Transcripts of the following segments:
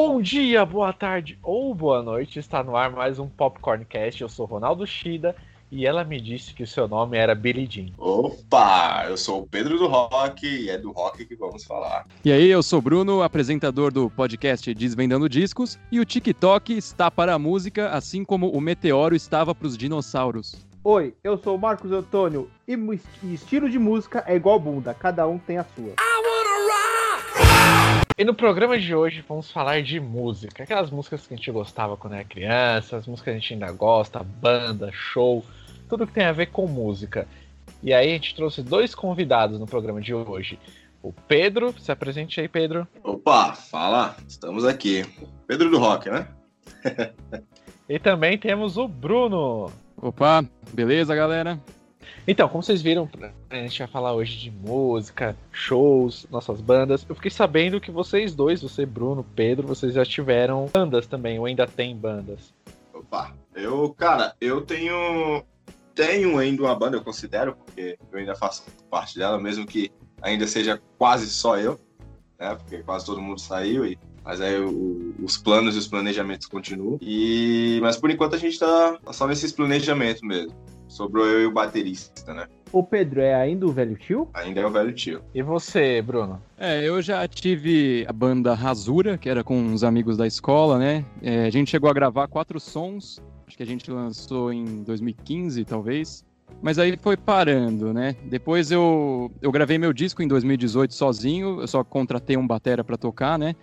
Bom dia, boa tarde ou boa noite. Está no ar mais um Popcorncast. Eu sou Ronaldo Shida e ela me disse que o seu nome era Billy Jean. Opa, eu sou o Pedro do Rock e é do rock que vamos falar. E aí, eu sou Bruno, apresentador do podcast Desvendando Discos, e o TikTok está para a música, assim como o meteoro estava para os dinossauros. Oi, eu sou o Marcos Antônio e e estilo de música é igual bunda, cada um tem a sua. E no programa de hoje vamos falar de música. Aquelas músicas que a gente gostava quando era criança, as músicas que a gente ainda gosta, banda, show, tudo que tem a ver com música. E aí a gente trouxe dois convidados no programa de hoje. O Pedro, se apresente aí, Pedro. Opa, fala, estamos aqui. Pedro do Rock, né? E também temos o Bruno. Opa, beleza, galera? Então, como vocês viram, a gente vai falar hoje de música, shows, nossas bandas. Eu fiquei sabendo que vocês dois, você, Bruno, Pedro, vocês já tiveram bandas também, ou ainda tem bandas. Opa, eu, cara, eu tenho tenho ainda uma banda, eu considero, porque eu ainda faço parte dela, mesmo que ainda seja quase só eu, né? Porque quase todo mundo saiu e mas aí o- os planos e os planejamentos continuam. E mas por enquanto a gente tá só nesses planejamentos mesmo. Sobrou eu e o baterista, né? O Pedro é ainda o velho tio? Ainda é o velho tio. E você, Bruno? É, eu já tive a banda Rasura, que era com uns amigos da escola, né? É, a gente chegou a gravar quatro sons, acho que a gente lançou em 2015, talvez. Mas aí foi parando, né? Depois eu, eu gravei meu disco em 2018 sozinho, eu só contratei um batera pra tocar, né?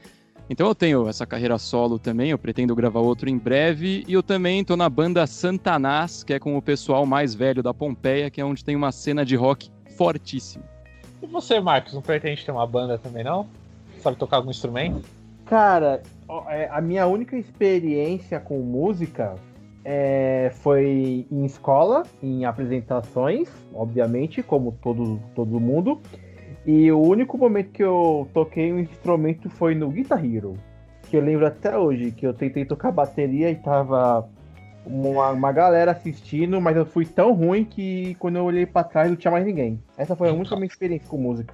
Então eu tenho essa carreira solo também, eu pretendo gravar outro em breve. E eu também tô na banda Santanás, que é com o pessoal mais velho da Pompeia, que é onde tem uma cena de rock fortíssima. E você, Marcos, não pretende ter uma banda também, não? Sabe tocar algum instrumento? Cara, é, a minha única experiência com música é, foi em escola, em apresentações, obviamente, como todo, todo mundo. E o único momento que eu toquei um instrumento foi no Guitar Hero. Que eu lembro até hoje, que eu tentei tocar bateria e tava uma, uma galera assistindo, mas eu fui tão ruim que quando eu olhei pra trás não tinha mais ninguém. Essa foi a única minha experiência com música.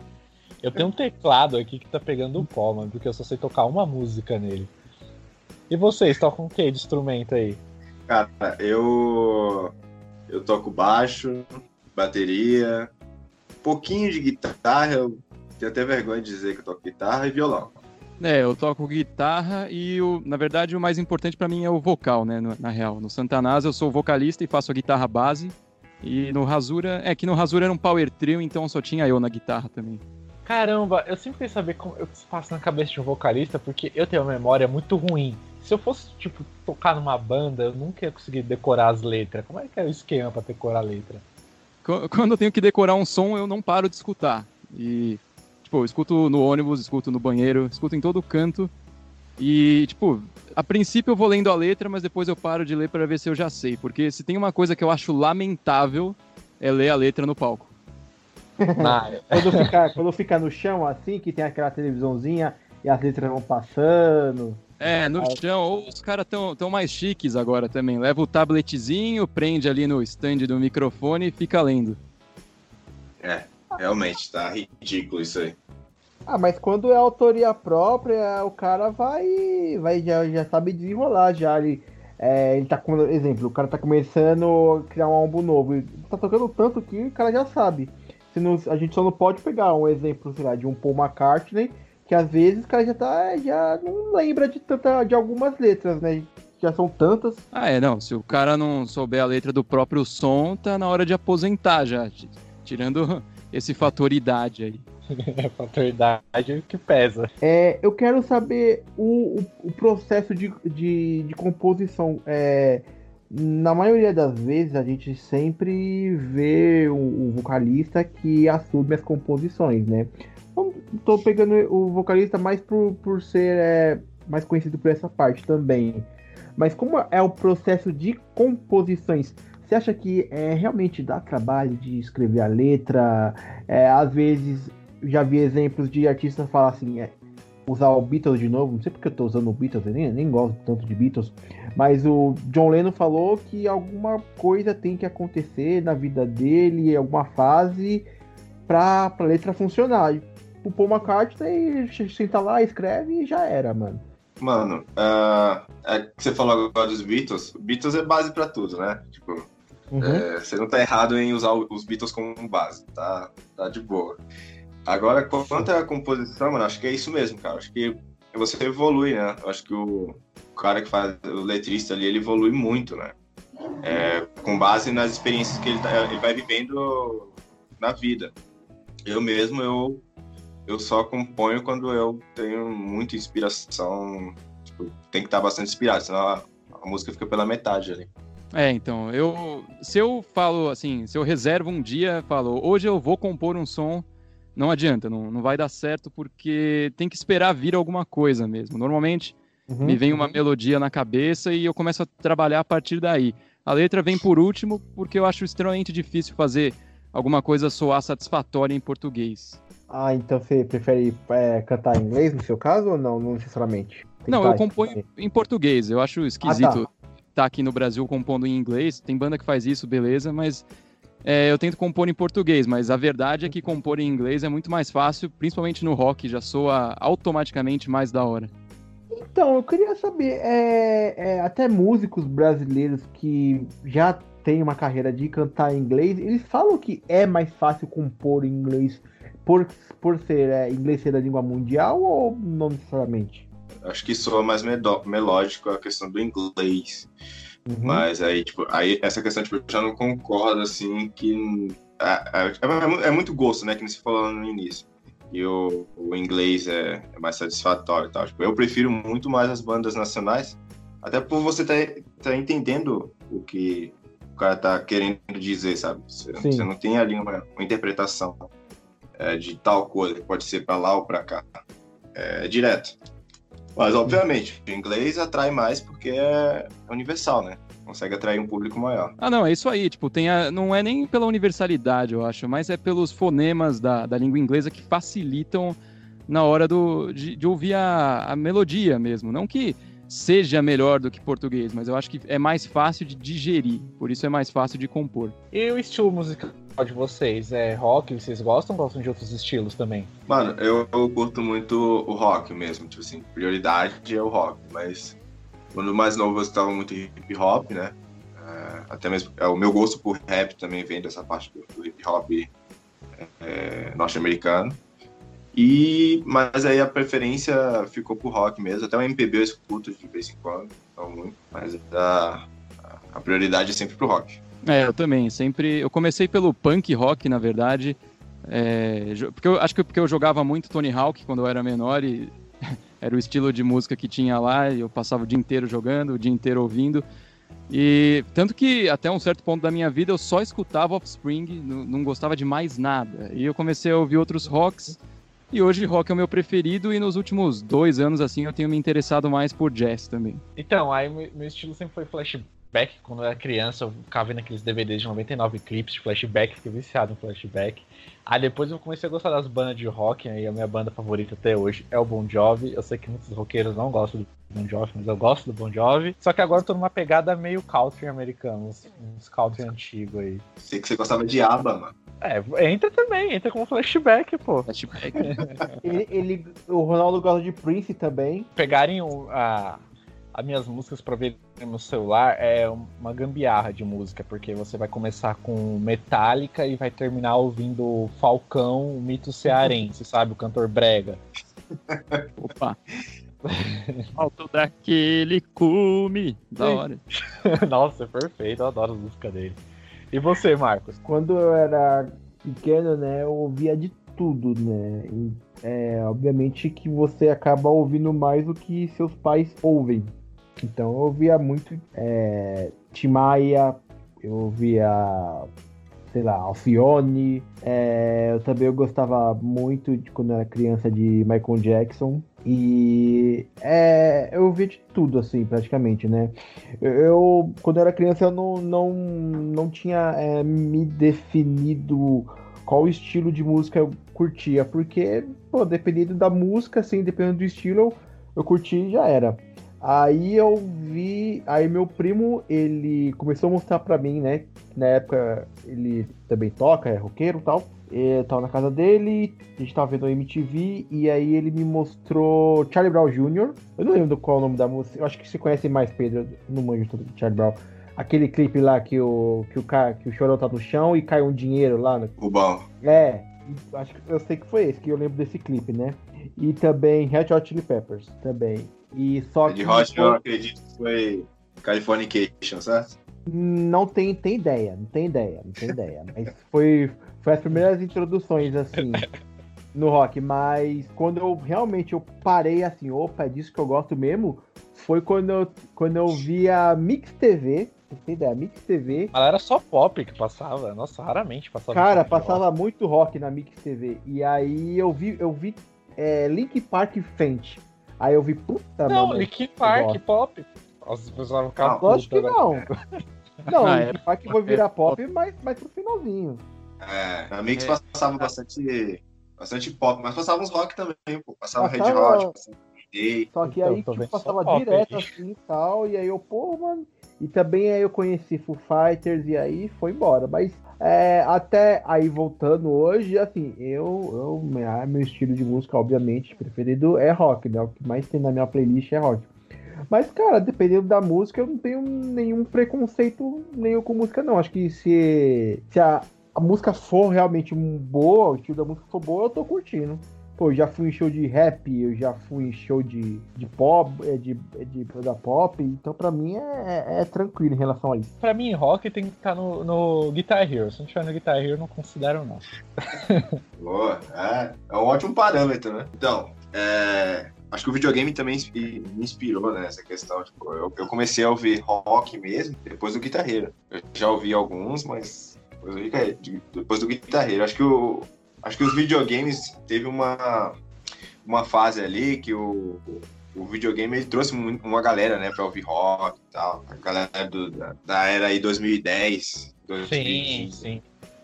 Eu tenho um teclado aqui que tá pegando o pó, mano, porque eu só sei tocar uma música nele. E vocês, tocam o que de instrumento aí? Cara, eu eu toco baixo, bateria, pouquinho de guitarra, eu tenho até vergonha de dizer que eu toco guitarra e violão. É, eu toco guitarra e, o, na verdade, o mais importante pra mim é o vocal, né, no- na real. No Santanás eu sou vocalista e faço a guitarra base. E no Rasura, é que no Rasura era um power trio, então só tinha eu na guitarra também. Caramba, eu sempre quis saber como, o que se passa na cabeça de um vocalista, porque eu tenho uma memória muito ruim. Se eu fosse, tipo, tocar numa banda, eu nunca ia conseguir decorar as letras. Como é que é o esquema pra decorar a letra? Qu- Quando eu tenho que decorar um som, eu não paro de escutar. E, tipo, eu escuto no ônibus, escuto no banheiro, escuto em todo canto. E, tipo, a princípio eu vou lendo a letra, mas depois eu paro de ler pra ver se eu já sei. Porque se tem uma coisa que eu acho lamentável, é ler a letra no palco. Quando fica, quando fica no chão assim, que tem aquela televisãozinha e as letras vão passando. É, no chão, ou os caras tão, tão mais chiques agora também. Leva o tabletzinho, prende ali no stand do microfone e fica lendo. É, realmente, tá ridículo isso aí. Ah, mas quando é autoria própria, o cara vai, vai já, já sabe desenrolar já. Ele, é, ele tá com exemplo, o cara tá começando a criar um álbum novo. Tá tocando tanto que o cara já sabe. Se não- a gente só não pode pegar um exemplo, sei lá, de um Paul McCartney, que às vezes o cara já tá. já não lembra de tanta, de algumas letras, né? Já são tantas. Ah, é, não. Se o cara não souber a letra do próprio som, tá na hora de aposentar já. ti- Tirando esse fator idade aí. É fator idade que pesa. É, eu quero saber o, o, o processo de, de, de composição. É, na maioria das vezes, a gente sempre vê o, o vocalista que assume as composições, né? Tô pegando o vocalista mais por, por ser é, mais conhecido por essa parte também. Mas como é o processo de composições? Você acha que é, realmente dá trabalho de escrever a letra? É, às vezes já vi exemplos de artistas falar assim, é, usar o Beatles de novo, não sei porque eu tô usando o Beatles, eu nem, nem gosto tanto de Beatles, mas o John Lennon falou que alguma coisa tem que acontecer na vida dele, alguma fase, pra, pra letra funcionar. O Paul McCartney senta lá, escreve e já era, mano. Mano, uh, é que você falou agora dos Beatles. Beatles é base pra tudo, né? Tipo, uhum. é, você não tá errado em usar os Beatles como base, tá, tá de boa. Agora, quanto à composição, mano, acho que é isso mesmo, cara. Acho que você evolui, né? Acho que o cara que faz o letrista ali, ele evolui muito, né? É, com base nas experiências que ele, tá, ele vai vivendo na vida. Eu mesmo, eu eu só componho quando eu tenho muita inspiração. Tipo, tem que estar bastante inspirado, senão a, a, música fica pela metade ali. É, então, eu. Se eu falo assim, se eu reservo um dia, falo, hoje eu vou compor um som, não adianta, não, não vai dar certo, porque tem que esperar vir alguma coisa mesmo. Normalmente uhum, me vem uma uhum. melodia na cabeça e eu começo a trabalhar a partir daí. A letra vem por último, porque eu acho extremamente difícil fazer alguma coisa soar satisfatória em português. Ah, então você prefere é, cantar em inglês no seu caso ou não, não necessariamente? Tem não, eu componho em português. Eu acho esquisito estar ah, tá. tá aqui no Brasil compondo em inglês. Tem banda que faz isso, beleza, mas é, eu tento compor em português. Mas a verdade é que compor em inglês é muito mais fácil, principalmente no rock, já soa automaticamente mais da hora. Então, eu queria saber, é, é, até músicos brasileiros que já têm uma carreira de cantar em inglês, eles falam que é mais fácil compor em inglês por, por ser é, inglês ser a língua mundial ou não necessariamente? Acho que soa mais melódico a questão do inglês. Uhum. Mas aí, tipo, aí essa questão, tipo, eu já não concordo, assim, que... É, é, é muito gosto, né, que você falou no início. E o, o inglês é, é, mais satisfatório e tal. Tipo, eu prefiro muito mais as bandas nacionais, até por você estar tá, tá entendendo o que o cara tá querendo dizer, sabe? Você, você não tem ali uma, uma interpretação é, de tal coisa, que pode ser para lá ou para cá. É, direto. Mas, obviamente, o inglês atrai mais porque é universal, né? Consegue atrair um público maior. Ah, não, é isso aí. Tipo, tem a, não é nem pela universalidade, eu acho, mas é pelos fonemas da, da língua inglesa que facilitam na hora do, de, de ouvir a, a melodia mesmo. Não que seja melhor do que português, mas eu acho que é mais fácil de digerir, por isso é mais fácil de compor. E o estilo musical de vocês? É rock? Vocês gostam ou gostam de outros estilos também? Mano, eu, eu curto muito o rock mesmo, tipo assim, prioridade é o rock, mas quando mais novo eu estava muito hip hop, né? É, até mesmo é, o meu gosto por rap também vem dessa parte do, do hip hop é, norte-americano. E, mas aí a preferência ficou pro rock mesmo. Até o MPB eu escuto de vez em quando, não muito, mas a, a prioridade é sempre pro rock. É, eu também. Sempre. Eu comecei pelo punk rock, na verdade. É, porque eu acho que porque eu jogava muito Tony Hawk quando eu era menor e era o estilo de música que tinha lá e eu passava o dia inteiro jogando, o dia inteiro ouvindo. E tanto que até um certo ponto da minha vida eu só escutava Offspring, não, não gostava de mais nada. E eu comecei a ouvir outros rocks e hoje rock é o meu preferido e nos últimos dois anos, assim, eu tenho me interessado mais por jazz também. Então, aí meu estilo sempre foi flashback. Quando eu era criança, eu ficava vendo aqueles DVDs de 99 clipes de flashback, fiquei viciado em flashback. Aí depois eu comecei a gostar das bandas de rock, aí a minha banda favorita até hoje é o Bon Jovi. Eu sei que muitos roqueiros não gostam do Bon Jovi, mas eu gosto do Bon Jovi. Só que agora eu tô numa pegada meio country americano, uns, uns country antigo aí. Sei que você gostava de ABBA, mano. É, entra também, entra como flashback, pô. Flashback. ele, ele, o Ronaldo gosta de Prince também. Pegarem o, a, as minhas músicas pra ver no celular é uma gambiarra de música, porque você vai começar com Metallica e vai terminar ouvindo Falcão, o mito cearense, sabe? O cantor brega. Opa. Alto daquele cume. Da hora. Nossa, é perfeito. Eu adoro a música dele. E você, Marcos? Quando eu era pequeno, né, eu ouvia de tudo, né? É, obviamente que você acaba ouvindo mais do que seus pais ouvem. Então eu ouvia muito é, Timaya, eu ouvia, sei lá, Alfione. É, eu também eu gostava muito de quando eu era criança de Michael Jackson. E é, eu ouvia de tudo, assim, praticamente, né? Eu, quando eu era criança, eu não, não, não tinha é, me definido qual estilo de música eu curtia, porque, pô, dependendo da música, assim, dependendo do estilo, eu, eu curti e já era. Aí eu vi. Aí meu primo, ele começou a mostrar pra mim, né? Na época ele também toca, é roqueiro e tal. Eu tava na casa dele, a gente tava vendo o MTV, e aí ele me mostrou Charlie Brown Jr. Eu não lembro qual é o nome da música, eu acho que você conhece mais, Pedro, não manjo tudo do Charlie Brown. Aquele clipe lá que o, que o, cara, que o chorão tá no chão e cai um dinheiro lá. No... Rubão. É, acho que eu sei que foi esse, que eu lembro desse clipe, né? E também Red Hot Chili Peppers, também. E só Red Hot eu acredito que foi Californication, certo? Não tem, tem ideia, não tem ideia, não tem ideia. Mas foi, foi as primeiras introduções, assim, no rock. Mas quando eu realmente eu parei assim, opa, é disso que eu gosto mesmo, foi quando eu, quando eu vi a Mix TV. Você tem ideia? Mix TV. Mas era só pop que passava. Nossa, raramente passava. Cara, passava rock. muito rock na Mix TV. E aí eu vi, eu vi é, Link Park Fenty. Aí eu vi, puta, Não, mano, Link Park, pop. As pessoas vão ficar Lógico que não. Não, ah, Link Park vai virar pop, mas, mas pro finalzinho. É, na Mix é. passava bastante, bastante pop, mas passava uns rock também, pô. Passava, passava... Red Hot, passava Day. Só que aí, então, tipo, passava direto assim e tal, e aí eu, pô, mano... E também aí eu conheci Foo Fighters e aí foi embora. Mas é, até aí voltando hoje, assim, eu, eu meu estilo de música, obviamente, preferido é rock, né? O que mais tem na minha playlist é rock. Mas, cara, dependendo da música, eu não tenho nenhum preconceito nenhum com música, não. Acho que se, se a, a música for realmente boa, o estilo da música for boa, eu tô curtindo. Pô, eu já fui em show de rap, eu já fui em show de, de pop, é, de, é, de, da pop, então pra mim é, é, é, tranquilo em relação a isso. Pra mim, rock tem que estar no, no Guitar Hero. Se não tiver no Guitar Hero, eu não considero não. Boa, é, é um ótimo parâmetro, né? Então, é, acho que o videogame também me inspirou nessa questão. Tipo, eu, eu, comecei a ouvir rock mesmo depois do guitarreiro. Eu já ouvi alguns, mas depois do, depois do guitarreiro. Acho que o, acho que os videogames teve uma, uma fase ali que o, o videogame ele trouxe uma galera, né, pra ouvir rock e tal. A galera do, da, da era aí 2010, 2015. Sim, sim.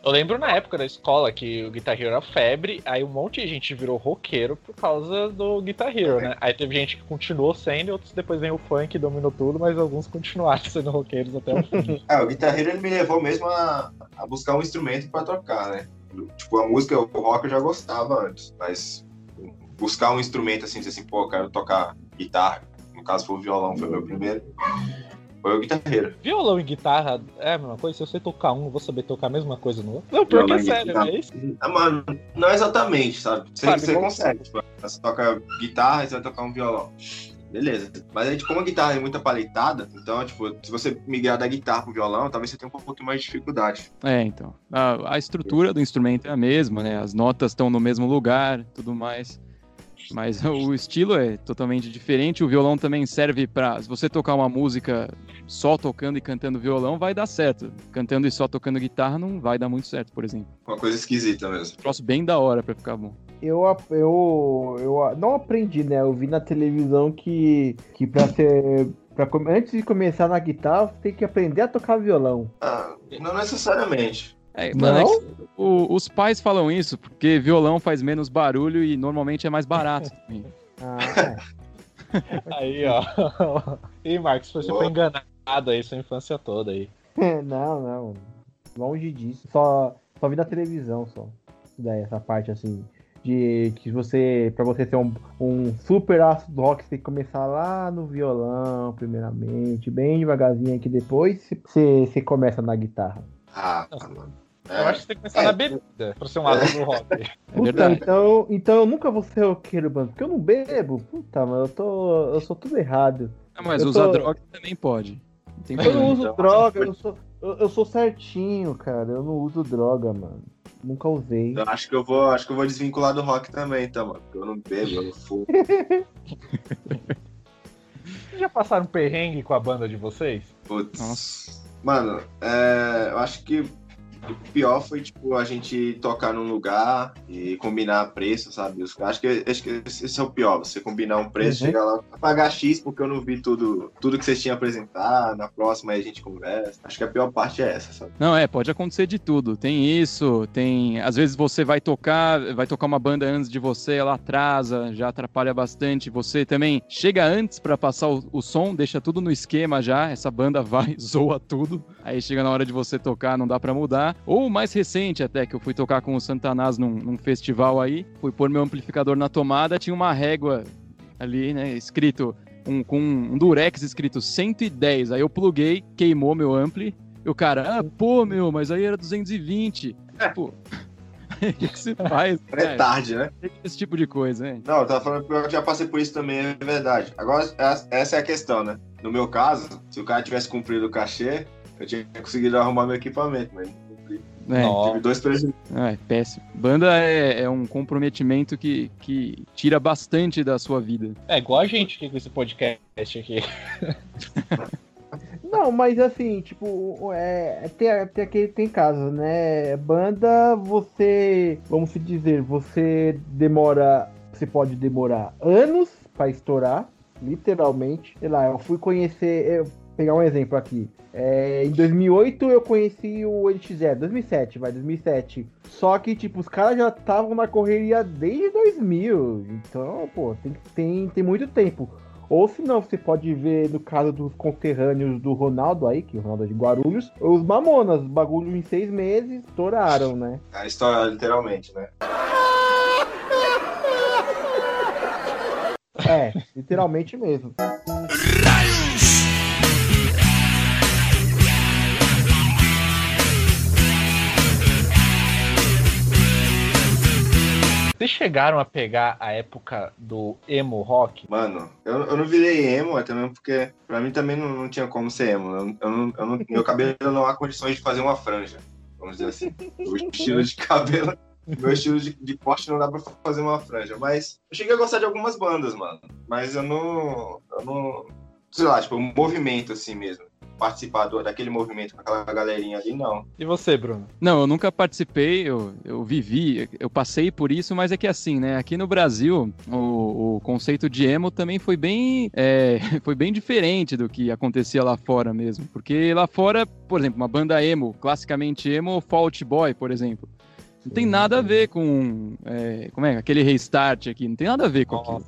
Eu lembro na época da escola que o Guitar Hero era febre, aí um monte de gente virou roqueiro por causa do Guitar Hero, né? Aí teve gente que continuou sendo, outros depois vem o funk, dominou tudo, mas alguns continuaram sendo roqueiros até o fim. é, o Guitar Hero ele me levou mesmo a, a buscar um instrumento para tocar, né? Tipo, a música, o rock eu já gostava antes, mas buscar um instrumento assim, dizer assim, pô, eu quero tocar guitarra, no caso foi o violão, foi meu primeiro. Foi o guitarreiro. Violão e guitarra é a mesma coisa? Se você tocar um, eu vou saber tocar a mesma coisa no outro? Não, porque é sério, é isso? Ah, mano, não exatamente, sabe? Você, sabe, você consegue. Tipo, você toca guitarra e você vai tocar um violão. Beleza. Mas aí, como a guitarra é muito paletada, então, tipo, se você migrar da guitarra pro violão, talvez você tenha um pouco mais de dificuldade. É, então. A, a estrutura do instrumento é a mesma, né? As notas estão no mesmo lugar, tudo mais. Mas o estilo é totalmente diferente. O violão também serve para. Se você tocar uma música só tocando e cantando violão, vai dar certo. Cantando e só tocando guitarra não vai dar muito certo, por exemplo. Uma coisa esquisita mesmo. Um bem da hora para ficar bom eu, eu, eu não aprendi, né? Eu vi na televisão que, que pra ser. Pra, antes de começar na guitarra, você tem que aprender a tocar violão. Ah, não necessariamente. É, mano, não? É o, os pais falam isso porque violão faz menos barulho e normalmente é mais barato ah, é. aí, ó. E Marcos, você foi enganado aí sua infância toda aí. não, não. Longe disso. Só, só vi na televisão só. Daí, essa parte assim de que você, para você ser um, um super astro do rock, você tem que começar lá no violão, primeiramente, bem devagarzinho, que depois você, você começa na guitarra. Ah, mano. É. Eu acho que você tem que começar é. na bebida pra ser um astro do rock. É Puta, então, então eu nunca vou ser roqueiro, mano, porque eu não bebo. Puta, mano, eu tô. Eu sou tudo errado. Não, mas eu usar tô... droga também pode. eu não uso droga, eu sou, eu, eu sou certinho, cara. Eu não uso droga, mano. Nunca usei. Eu acho que eu vou, acho que eu vou desvincular do rock também, então, mano. Porque eu não bebo, eu não fumo. Vocês já passaram perrengue com a banda de vocês? Putz. Nossa. Mano, é, eu acho que O pior foi, tipo, a gente tocar num lugar e combinar preço, sabe? Os- acho, que, acho que esse é o pior, você combinar um preço, Uhum. chegar lá, pagar X porque eu não vi tudo, tudo que vocês tinham a apresentar, na próxima aí a gente conversa. Acho que a pior parte é essa, sabe? Não, é, pode acontecer de tudo. Tem isso, tem. Às vezes você vai tocar, vai tocar uma banda antes de você, ela atrasa, já atrapalha bastante. Você também chega antes pra passar o, o som, deixa tudo no esquema já. Essa banda vai, zoa tudo. Aí chega na hora de você tocar, não dá pra mudar. Ou o mais recente até, que eu fui tocar com o Santanás num, num festival aí, fui pôr meu amplificador na tomada, tinha uma régua ali, né, escrito. Um, com um durex escrito 110. Aí eu pluguei, queimou meu ampli. E o cara, ah, pô, meu, mas aí era 220. Tipo, o que, que se faz? É cara? tarde, né? Esse tipo de coisa, né? Não, eu tava falando que eu já passei por isso também, é verdade. Agora, essa- é a questão, né? No meu caso, se o cara tivesse cumprido o cachê, eu tinha conseguido arrumar meu equipamento, mas. É, Nossa. Tive dois prejuízos. é péssimo. Banda é, é um comprometimento que, que tira bastante da sua vida. É igual a gente aqui com esse podcast aqui. Não, mas assim, tipo, é, tem, tem aquele tem casos, né? Banda, você, vamos se dizer, você demora, você pode demorar anos pra estourar, literalmente. Sei lá, eu fui conhecer, eu, pegar um exemplo aqui. É, em 2008 eu conheci o NX0, 2007, vai, 2007. Só que, tipo, os caras já estavam na correria desde 2000. Então, pô, tem, tem, tem muito tempo. Ou se não, você pode ver no caso dos conterrâneos do Ronaldo aí, que o Ronaldo é de Guarulhos, os Mamonas, bagulho em seis meses, estouraram, né? A história, literalmente, né? É, literalmente mesmo. Vocês chegaram a pegar a época do emo rock? Mano, eu, eu não virei emo, até mesmo porque pra mim também não, não tinha como ser emo. Eu, eu não, não- meu cabelo não há condições de fazer uma franja, vamos dizer assim. O estilo de cabelo, meu estilo de, de corte não dá pra fazer uma franja. Mas eu cheguei a gostar de algumas bandas, mano. Mas eu não. Eu não. Sei lá, tipo, um movimento assim mesmo. Participar do- daquele movimento com aquela galerinha ali, não. E você, Bruno? Não, eu nunca participei, eu, eu vivi, eu passei por isso, mas é que assim, né? Aqui no Brasil, o, o conceito de emo também foi bem, é, foi bem diferente do que acontecia lá fora mesmo. Porque lá fora, por exemplo, uma banda emo, classicamente emo, Fault Boy, por exemplo. Não tem nada a ver com. é, como é? Aquele restart aqui, não tem nada a ver com aquilo.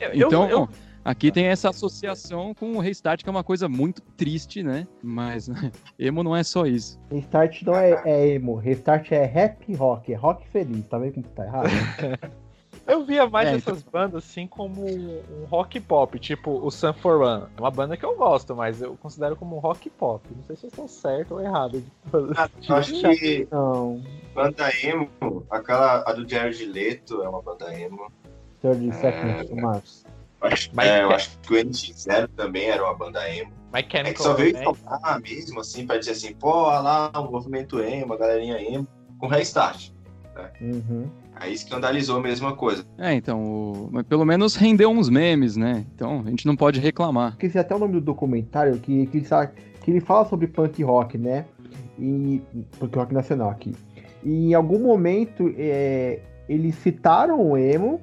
Eu- Então, eu- aqui tem essa associação com o restart, que é uma coisa muito triste, né? Mas né, emo não é só isso. Restart não é, é emo, restart é rap rock, é rock feliz, tá vendo como tá errado? Eu via mais É, essas bandas assim como um rock pop, tipo o Sun for One. É uma banda que eu gosto, mas eu considero como um rock pop. Não sei se eu estou certo ou errado. Eu acho que Não, banda emo, aquela a do Jared Leto é uma banda emo. 30 Seconds to Mars. Acho, Mas é, eu acho que o NX0 também era uma banda emo. É que só veio falar mesmo, assim, pra dizer assim, pô, olha lá, um movimento emo, a galerinha emo, com restart. Uhum. Aí escandalizou a mesma coisa. É, então, o- mas pelo menos rendeu uns memes, né? Então a gente não pode reclamar. Esqueci até o nome do documentário que, que, que ele fala sobre punk rock, né? E punk rock nacional aqui. E em algum momento é, eles citaram o emo,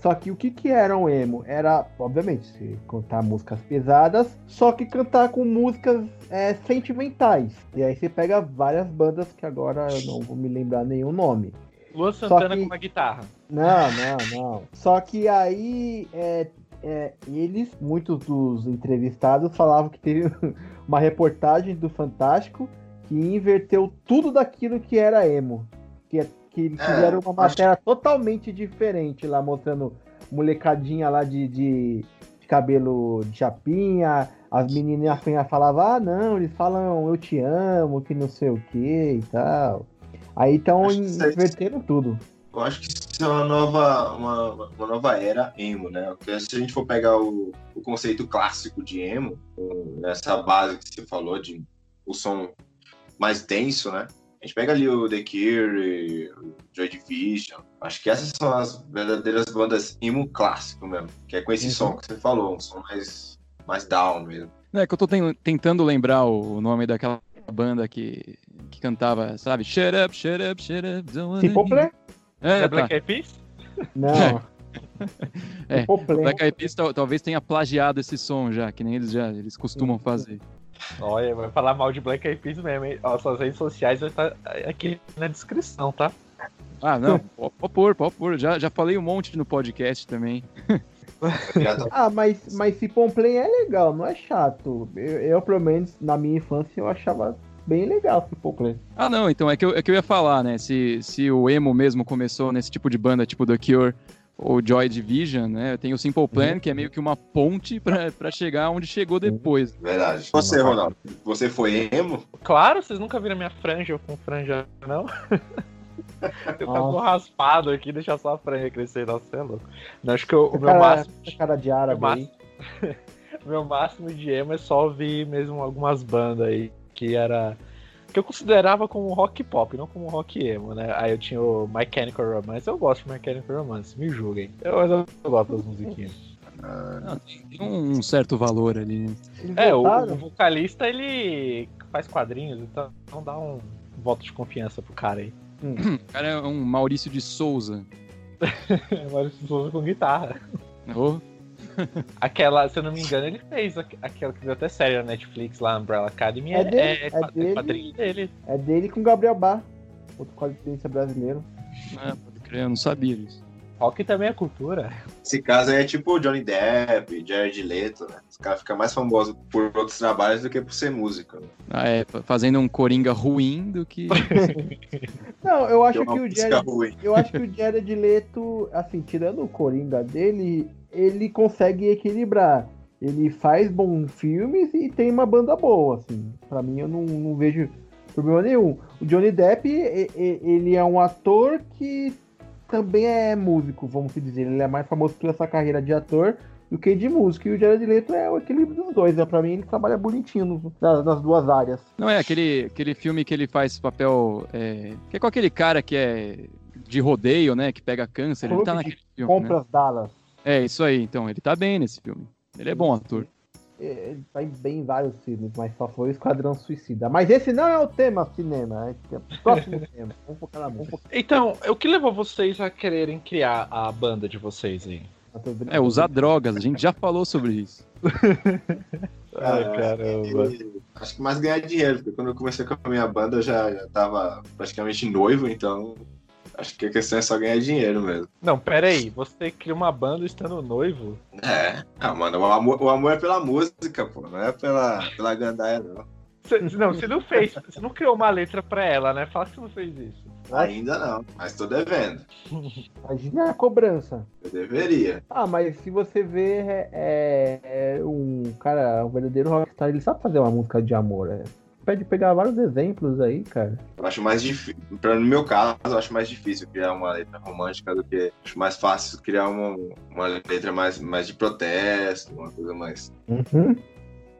só que o que que era o emo? Era, obviamente, cantar músicas pesadas, só que cantar com músicas é, sentimentais. E aí você pega várias bandas que agora eu não vou me lembrar nenhum nome. Luan Santana que- com uma guitarra. Não, não, não. Só que aí é, é, eles, muitos dos entrevistados, falavam que teve uma reportagem do Fantástico que inverteu tudo daquilo que era emo. Que, que eles É, fizeram uma acho- matéria totalmente diferente lá, mostrando molecadinha lá de, de, de cabelo de chapinha. As menininhas falavam, ah, não, eles falam eu te amo, que não sei o que e tal. Aí Acho aí- inverteram tudo. Eu acho que isso é uma nova, uma, uma nova era emo, né? Porque se a gente for pegar o, o conceito clássico de emo, essa base que você falou de o som mais denso, né? A gente pega ali o The Cure, o Joy Division. Acho que essas são as verdadeiras bandas emo clássico mesmo. Que é com esse Uhum. som que você falou, um som mais, mais down mesmo. É que eu tô ten- tentando lembrar o nome daquela banda que que cantava, sabe? Shut up, shut up, shut up. don't wanna Simple Plan? É, É tá. Black Eyed Peas? Não. É, Simple Plan. Black Eyed Peas tal- talvez tenha plagiado esse som já, que nem eles já eles costumam fazer. Olha, vai falar mal de Black Eyed Peas mesmo, hein? Ó, suas redes sociais vai estar aqui na descrição, tá? Ah, não, pode, pôr, pode pôr. Já, já falei um monte no podcast também. Tá- Ah, mas, mas Simple Plan é legal, não é chato. Eu, eu, pelo menos, na minha infância, eu achava bem legal Simple Plan. Ah, não, então é que eu, é que eu ia falar, né? Se, se o emo mesmo começou nesse tipo de banda, tipo The Cure ou Joy Division, né? Tem o Simple Plan, que é meio que uma ponte pra, pra chegar onde chegou depois. Verdade. Você, Ronaldo, você foi emo? Claro, vocês nunca viram minha franja com franja, não? Eu tava Nossa. raspado aqui, deixa só a franja crescer, nossa, você é louco. Acho que o, o meu cara, máximo. cara de árabe meu aí. Meu máximo de emo é só ouvir mesmo algumas bandas aí que era. Que eu considerava como rock pop, não como rock emo, né? Aí eu tinha o My Chemical Romance, eu gosto de My Chemical Romance, me julguem. Eu, eu, eu gosto das musiquinhas. Não, tem, tem um certo valor ali, né? É, o, o vocalista ele faz quadrinhos, então não dá um voto de confiança pro cara aí. O cara é um Maurício de Souza. Agora Souza com guitarra. Oh, Aquela, se eu não me engano, ele fez aqu- aquela que deu até série na Netflix lá, Umbrella Academy. É dele, é, é qua- dele. quadrinho dele. É dele com Gabriel Bar, outro quadrinista brasileiro. ah, pode crer, eu não sabia disso. Rock também é cultura. Esse caso aí é tipo Johnny Depp, Jared Leto, né? Os caras ficam mais famosos por outros trabalhos do que por ser músico. Né? Ah, é, fa- fazendo um Coringa ruim do que. Não, eu acho É uma que o Jared, ruim. eu acho que o Jared Leto, assim, tirando o Coringa dele, ele consegue equilibrar. Ele faz bons filmes e tem uma banda boa, assim. Pra mim, eu não, não vejo problema nenhum. O Johnny Depp, ele é um ator que também é músico, vamos dizer. Ele é mais famoso por essa carreira de ator do que de músico. E o Jared Leto é o equilíbrio dos dois. Né? Pra mim, ele trabalha bonitinho nas, nas duas áreas. Não é aquele, aquele filme que ele faz papel. É, que é com aquele cara que é de rodeio, né? Que pega câncer. Ele tá naquele filme. Né? Compras Dallas. É, isso aí, então. Ele tá bem nesse filme. Ele é bom ator. É, Ele tá bem em vários filmes, mas só foi o Esquadrão Suicida. Mas esse não é o tema cinema, é o próximo tema. Vamos focar na música. Então, o que levou vocês a quererem criar a banda de vocês aí? É, usar drogas. A gente já falou sobre isso. Ai, Cara, caramba. Acho que mais ganhar dinheiro, porque quando eu comecei com a minha banda eu já, já tava praticamente noivo, então acho que a questão é só ganhar dinheiro mesmo. Não, pera aí, você cria uma banda estando noivo? É, ah, mano, o amor, o amor é pela música, pô, não é pela, pela gandaia, não. Você, não, você não fez, você não criou uma letra pra ela, né? Fala que você não fez isso. Ainda não, mas tô devendo. Imagina a cobrança. Eu deveria. Ah, mas se você vê, é, é- é um cara, um verdadeiro rockstar, ele sabe fazer uma música de amor. É. Pede pegar vários exemplos aí, cara. Eu acho mais difícil, no meu caso, eu acho mais difícil criar uma letra romântica do que. Acho mais fácil criar uma, uma letra mais, mais de protesto, uma coisa mais. Uhum.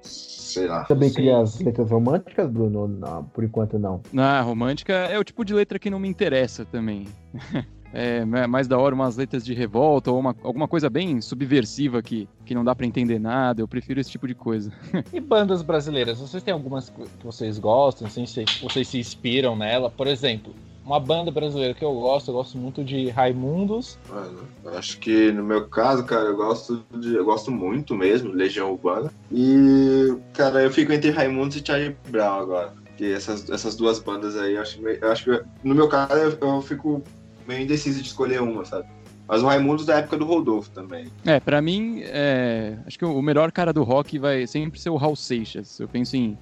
Sei lá. Também Sim, cria as letras românticas, Bruno? Não, por enquanto não. Na romântica é o tipo de letra que não me interessa também. É ma- mais da hora umas letras de revolta ou uma- alguma coisa bem subversiva que, que não dá pra entender nada. Eu prefiro esse tipo de coisa. E bandas brasileiras? Vocês têm algumas que vocês gostam, assim, se- vocês se inspiram nela? Por exemplo, uma banda brasileira que eu gosto, eu gosto muito de Raimundos. Mano, acho que no meu caso, cara, eu gosto de, eu gosto muito mesmo Legião Urbana. E, cara, eu fico entre Raimundos e Charlie Brown agora. Porque essas, essas duas bandas aí, eu acho, eu acho que no meu caso eu, eu fico meio indeciso de escolher uma, sabe? Mas o Raimundos da época do Rodolfo também. É, pra mim, é, acho que o melhor cara do rock vai sempre ser o Raul Seixas. Eu penso em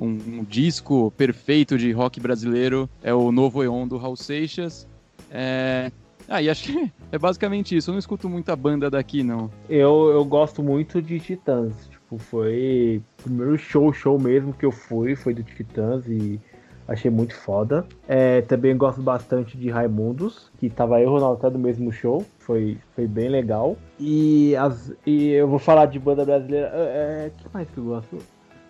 um, um disco perfeito de rock brasileiro, é o Novo Eon do Raul Seixas. É... Ah, e acho que é basicamente isso. Eu não escuto muita banda daqui, não. Eu, eu gosto muito de Titãs. Tipo, foi o primeiro show, show mesmo que eu fui, foi do Titãs e achei muito foda. É, também gosto bastante de Raimundos, que tava eu e o Ronaldo até do mesmo show. Foi, foi bem legal. E, as, e eu vou falar de banda brasileira. É, que mais que eu gosto?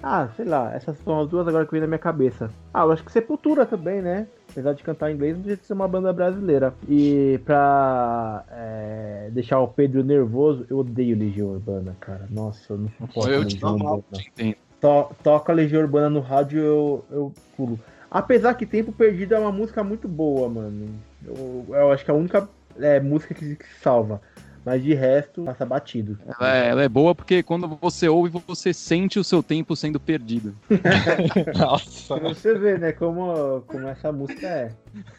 Ah, sei lá, essas são as duas agora que vem na minha cabeça. Ah, eu acho que Sepultura também, né? Apesar de cantar em inglês, não de ser uma banda brasileira. E pra é, deixar o Pedro nervoso, eu odeio Legião Urbana, cara. Nossa, eu não suporto Eu Legião. Urbana. Toca Legião Urbana no rádio, eu, eu pulo. Apesar que Tempo Perdido é uma música muito boa, mano. Eu, eu acho que é a única é, música que, que salva. Mas de resto, passa batido. Ela é, ela é boa porque quando você ouve, você sente o seu tempo sendo perdido. Nossa. Pra você ver, né, como, como essa música é.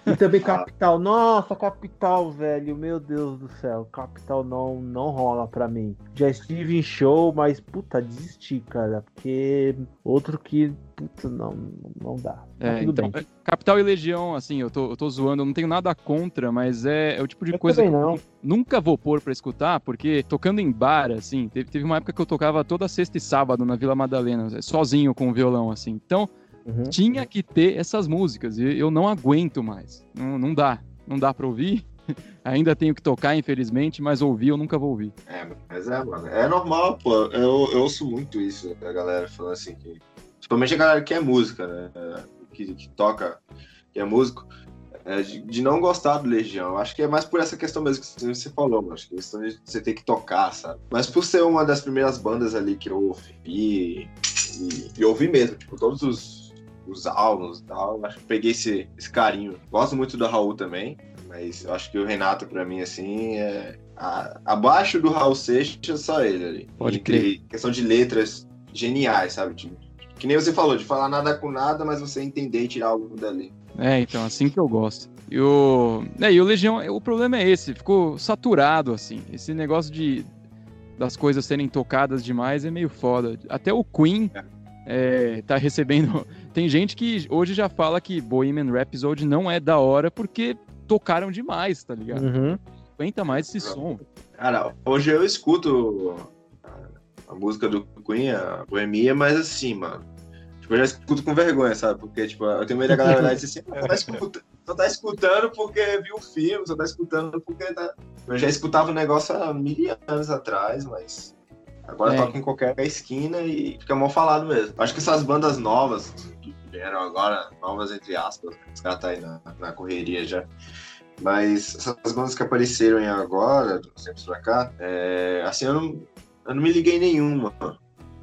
E também Capital. Nossa, Capital, velho. Meu Deus do céu. Capital não, não rola pra mim. Já estive em show, mas puta, desisti, cara. Porque outro que puta, não, não dá. É, então, bem. Capital e Legião, assim, eu tô, eu tô zoando, eu não tenho nada contra, mas é, é o tipo de eu coisa que não. eu nunca vou pôr pra escutar, porque tocando em bar, assim, teve, teve uma época que eu tocava toda sexta e sábado na Vila Madalena, sozinho com o violão, assim. Então, uhum. tinha que ter essas músicas, e eu não aguento mais. Não, não dá. Não dá pra ouvir. Ainda tenho que tocar, infelizmente, mas ouvir eu nunca vou ouvir. É, mas é, mano. É normal, pô. Eu, eu ouço muito isso, a galera falando assim que Principalmente a galera que é música, né? É, que, que toca, que é músico, é, de, de, não gostar do Legião. Acho que é mais por essa questão mesmo que você falou, mano. Acho que é questão de você ter que tocar, sabe? Mas por ser uma das primeiras bandas ali que eu ouvi, e, e ouvi mesmo, tipo, todos os, os álbuns e tal, acho que peguei esse, esse carinho. Gosto muito do Raul também, mas eu acho que o Renato, pra mim, assim, é. A, abaixo do Raul Seixas, só ele ali. Pode crer. Questão de letras geniais, sabe? Tipo, que nem você falou, de falar nada com nada, mas você entender e tirar algo dali. É, então, assim que eu gosto. E o, é, e o Legião, o problema é esse, ficou saturado, assim. Esse negócio de das coisas serem tocadas demais é meio foda. Até o Queen é. É, tá recebendo. Tem gente que hoje já fala que Bohemian Rhapsody não é da hora porque tocaram demais, tá ligado? Uhum. Aguenta mais esse som. Cara, hoje eu escuto a música do Queen, a Boemia, mas assim, mano. Tipo, eu já escuto com vergonha, sabe? Porque, tipo, eu tenho medo da galera lá dizer assim, ah, só, tá escutando, só tá escutando porque viu o filme, só tá escutando porque tá. Eu já escutava o negócio há mil anos atrás, mas. Agora é. toca em qualquer esquina e fica mal falado mesmo. Acho que essas bandas novas, que vieram agora, novas entre aspas, os caras tá aí na, na correria já. Mas essas bandas que apareceram agora, dos tempos pra cá, é, assim, eu não, eu não me liguei nenhuma.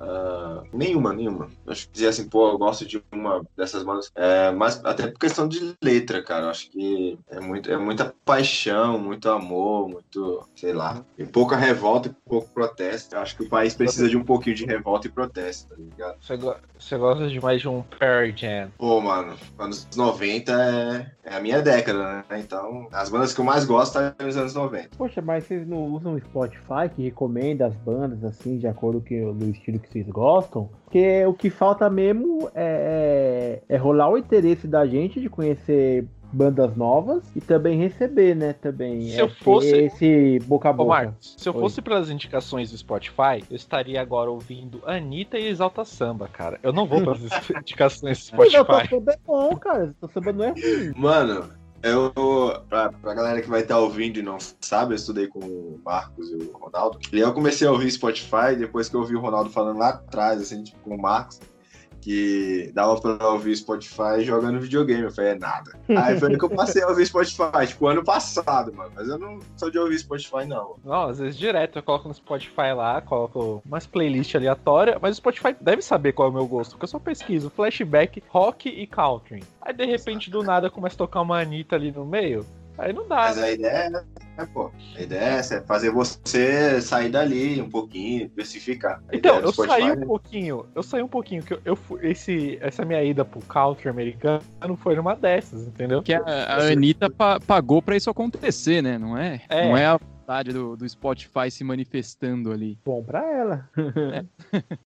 Uh, nenhuma, nenhuma. Acho que dizer assim, pô, eu gosto de uma dessas bandas. É, mas até por questão de letra, cara. Acho que é, muito, é muita paixão, muito amor, muito, sei lá. E pouca revolta e pouco protesto. Eu acho que o país precisa de um pouquinho de revolta e protesto, tá ligado? Você, go você gosta de mais de um Pearl Jam? Pô, mano, anos 90 é, é a minha década, né? Então, as bandas que eu mais gosto são nos anos 90. Poxa, mas vocês não usam o Spotify que recomenda as bandas assim, de acordo com o estilo que vocês gostam, porque o que falta mesmo é, é, é rolar o interesse da gente de conhecer bandas novas e também receber, né? Também se é eu fosse esse boca a boca. Ô, Marcos, se eu Oi. fosse pelas indicações do Spotify, eu estaria agora ouvindo Anitta e Exalta Samba, cara. Eu não vou pelas indicações do Spotify. Exalta Samba é bom, cara. Exalta Samba não é ruim. Mano, eu, pra, pra galera que vai estar tá ouvindo e não sabe, eu estudei com o Marcos e o Ronaldo. E eu comecei a ouvir Spotify depois que eu ouvi o Ronaldo falando lá atrás, assim, tipo, com o Marcos que dava pra ouvir Spotify jogando videogame. Eu falei, é nada. Aí foi que eu passei a ouvir Spotify, tipo, ano passado, mano. Mas eu não sou de ouvir Spotify, não. Não, às vezes direto eu coloco no Spotify lá, coloco umas playlists aleatórias, mas o Spotify deve saber qual é o meu gosto, porque eu só pesquiso flashback, rock e country. Aí de repente, do nada, começa a tocar uma Anitta ali no meio. Aí não dá. Mas a ideia é, pô, a ideia é fazer você sair dali um pouquinho, diversificar. A então, eu Spotify, saí um né? pouquinho, eu saí um pouquinho, que eu, eu esse, essa minha ida pro country americano foi numa dessas, entendeu? Que a, a Anitta pa pagou pra isso acontecer, né? Não é? é. Não é a vontade do, do Spotify se manifestando ali. Bom pra ela. É.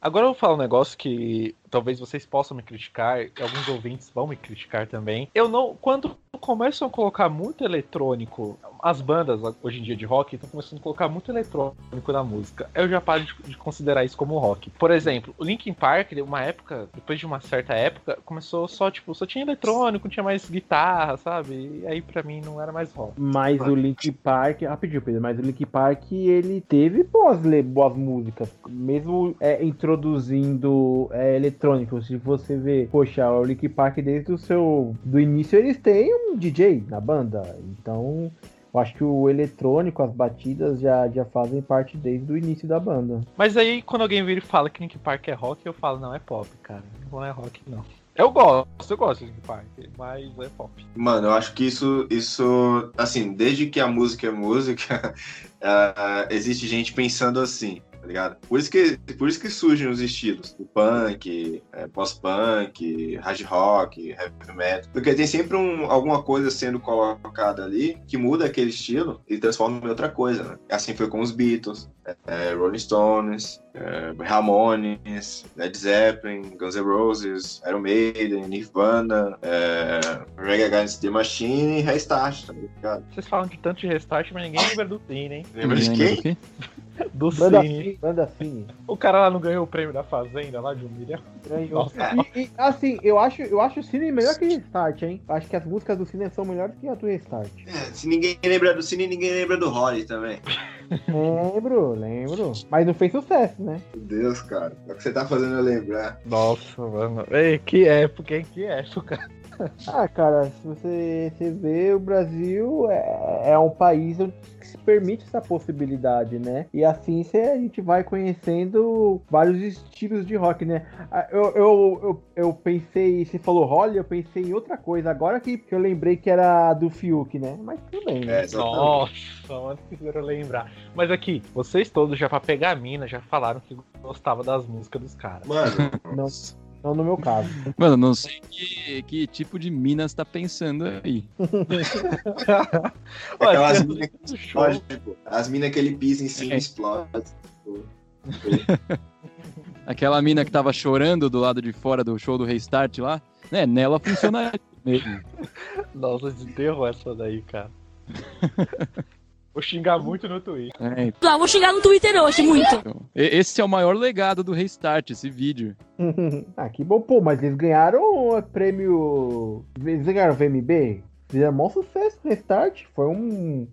Agora eu vou falar um negócio que talvez vocês possam me criticar, alguns ouvintes vão me criticar também. Eu não. Quando começam a colocar muito eletrônico, as bandas hoje em dia de rock estão começando a colocar muito eletrônico na música. Eu já paro de, de, considerar isso como rock. Por exemplo, o Linkin Park, uma época, depois de uma certa época, começou só, tipo, só tinha eletrônico, não tinha mais guitarra, sabe? E aí para mim não era mais rock. Mas o Linkin Park, rapidinho, Pedro, mas o Linkin Park ele teve boas, boas músicas, mesmo é, introduzindo é, eletrônico. Se você ver, poxa, o Linkin Park desde o seu do início eles têm um DJ na banda, então Eu acho que o eletrônico, as batidas já, já fazem parte desde o início da banda. Mas aí, quando alguém vira e fala que Linkin Park é rock, eu falo, não, é pop, cara. Não é rock, não. Eu gosto, eu gosto de Linkin Park, mas é pop. Mano, eu acho que isso, isso assim, desde que a música é música, uh, existe gente pensando assim tá ligado? Por isso que, por isso que surgem os estilos, o punk, é, pós-punk, hard rock, heavy metal, porque tem sempre um, alguma coisa sendo colocada ali que muda aquele estilo e transforma em outra coisa, né? Assim foi com os Beatles, é, Rolling Stones, é, Ramones, Led Zeppelin, Guns N' Roses, Iron Maiden, Nirvana, é, Reggae Against the Machine e Restart, tá ligado? Vocês falam de tanto de Restart, mas ninguém lembra do Cine, hein? Lembra de quem? Do Banda Cine. Cine. Banda Cine. O cara lá não ganhou o prêmio da Fazenda lá de um milhão? Ganhou. Nossa. E, e, assim, eu acho, eu acho o Cine melhor que Restart, hein? Acho que as músicas do Cine são melhores que a do Restart. É, se ninguém lembra do Cine, ninguém lembra do Holly também. Lembro, lembro. Mas não fez sucesso, né? Meu Deus, cara. É o que você tá fazendo eu lembrar. Nossa, mano. Ei, que época, hein? Que época. Ah, cara, se você, você vê, o Brasil é, é um país onde se permite essa possibilidade, né? E assim cê, a gente vai conhecendo vários estilos de rock, né? Ah, Eu, eu, eu, eu pensei, você falou Holly, eu pensei em outra coisa. Agora que, que eu lembrei que era do Fiuk, né? Mas tudo bem, né? É. Nossa, mano, que fizeram lembrar. Mas aqui, vocês todos já pra pegar a mina já falaram que gostavam das músicas dos caras. Mano, Não, não no meu caso. Mano, não sei que, que tipo de Minas tá pensando aí. aquelas minas que explodem, tipo, as minas que ele pisa em cima É. explodem. tipo. Aquela mina que tava chorando do lado de fora do show do Restart lá, né? Nela funcionaria mesmo. Nossa, desenterrou essa daí, cara. Vou xingar muito no Twitter. É, Ah, vou xingar no Twitter hoje, muito. então, esse é o maior legado do Restart, esse vídeo. ah, que bom, pô, mas eles ganharam o prêmio. Eles ganharam o VMB? Fizeram maior sucesso Restart. Foi um.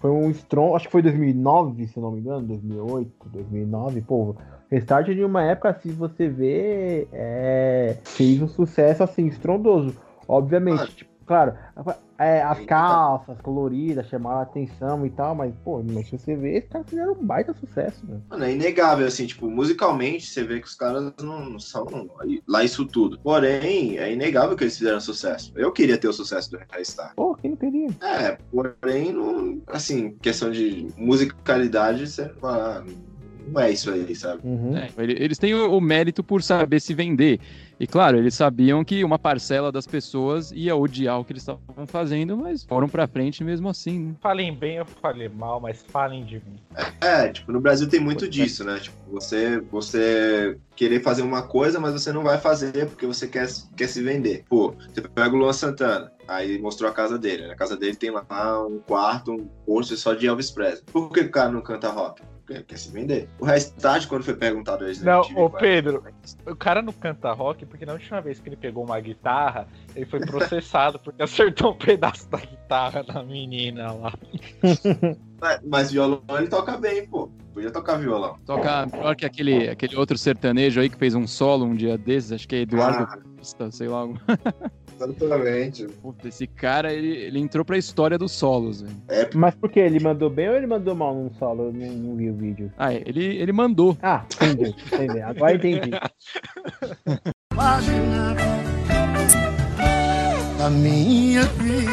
Foi um strong. Acho que foi 2009, se eu não me engano. 2008, 2009. Pô, Restart de uma época, se você vê, é, fez um sucesso assim, estrondoso. Obviamente, Ah. tipo, claro, é, as calças coloridas chamaram a atenção e tal, mas, pô, se você vê, esses caras fizeram um baita sucesso, né? Mano, é inegável, assim, tipo, musicalmente você vê que os caras não, não são lá isso tudo. Porém, é inegável que eles fizeram sucesso. Eu queria ter o sucesso do Restart. Pô, quem não queria? É, porém, não, assim, questão de musicalidade, você fala, ah, não é isso aí, sabe? Uhum. É, ele- eles têm o mérito por saber se vender. E claro, eles sabiam que uma parcela das pessoas ia odiar o que eles estavam fazendo, mas foram pra frente mesmo assim, né? Falem bem ou falem mal, mas falem de mim. É, tipo, no Brasil tem muito disso, né? Tipo, você, você querer fazer uma coisa, mas você não vai fazer porque você quer, quer se vender. Pô, você pega o Luan Santana, aí mostrou a casa dele. Na casa dele tem lá um quarto, um posto só de Elvis Presley. Por que o cara não canta rock? Quer se vender. O Restart, quando foi perguntado a Não, ô Pedro, o cara não canta rock porque na última vez que ele pegou uma guitarra, ele foi processado porque acertou um pedaço da guitarra da menina lá. Mas, mas violão ele toca bem, pô. Podia tocar violão. Toca melhor que aquele, aquele outro sertanejo aí que fez um solo um dia desses, acho que é Eduardo Ah, Costa, sei lá. Exatamente. Puta, esse cara, ele, ele entrou pra história dos solos, velho. É, Mas por que? Ele mandou bem ou ele mandou mal num solo? Eu não, não vi o vídeo. Ah, ele, ele mandou. Ah, entendi, entendi. Agora entendi. página da minha vida.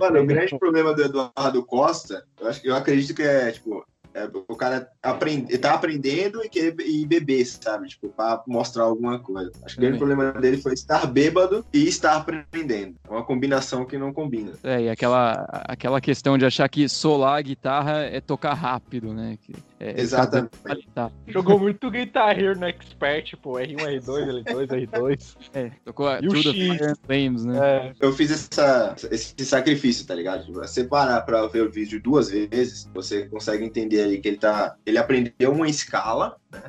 Mano, o grande problema do Eduardo Costa, eu, acho, eu acredito que é, tipo, é, o cara aprende, tá aprendendo e querer e beber, sabe? Tipo, pra mostrar alguma coisa. Acho que o grande problema dele foi estar bêbado e estar aprendendo. É uma combinação que não combina. É, e aquela, aquela questão de achar que solar a guitarra é tocar rápido, né? Que é, Exatamente. ficar dando qualidade. Jogou muito Guitar Hero no Expert, pô, R1, R2, L2, R2. É, tocou a E o Through the X? Flames, né? É, Eu fiz essa, esse sacrifício, tá ligado? Tipo, você parar pra ver o vídeo duas vezes, você consegue entender ali que ele tá. Ele aprendeu uma escala, né?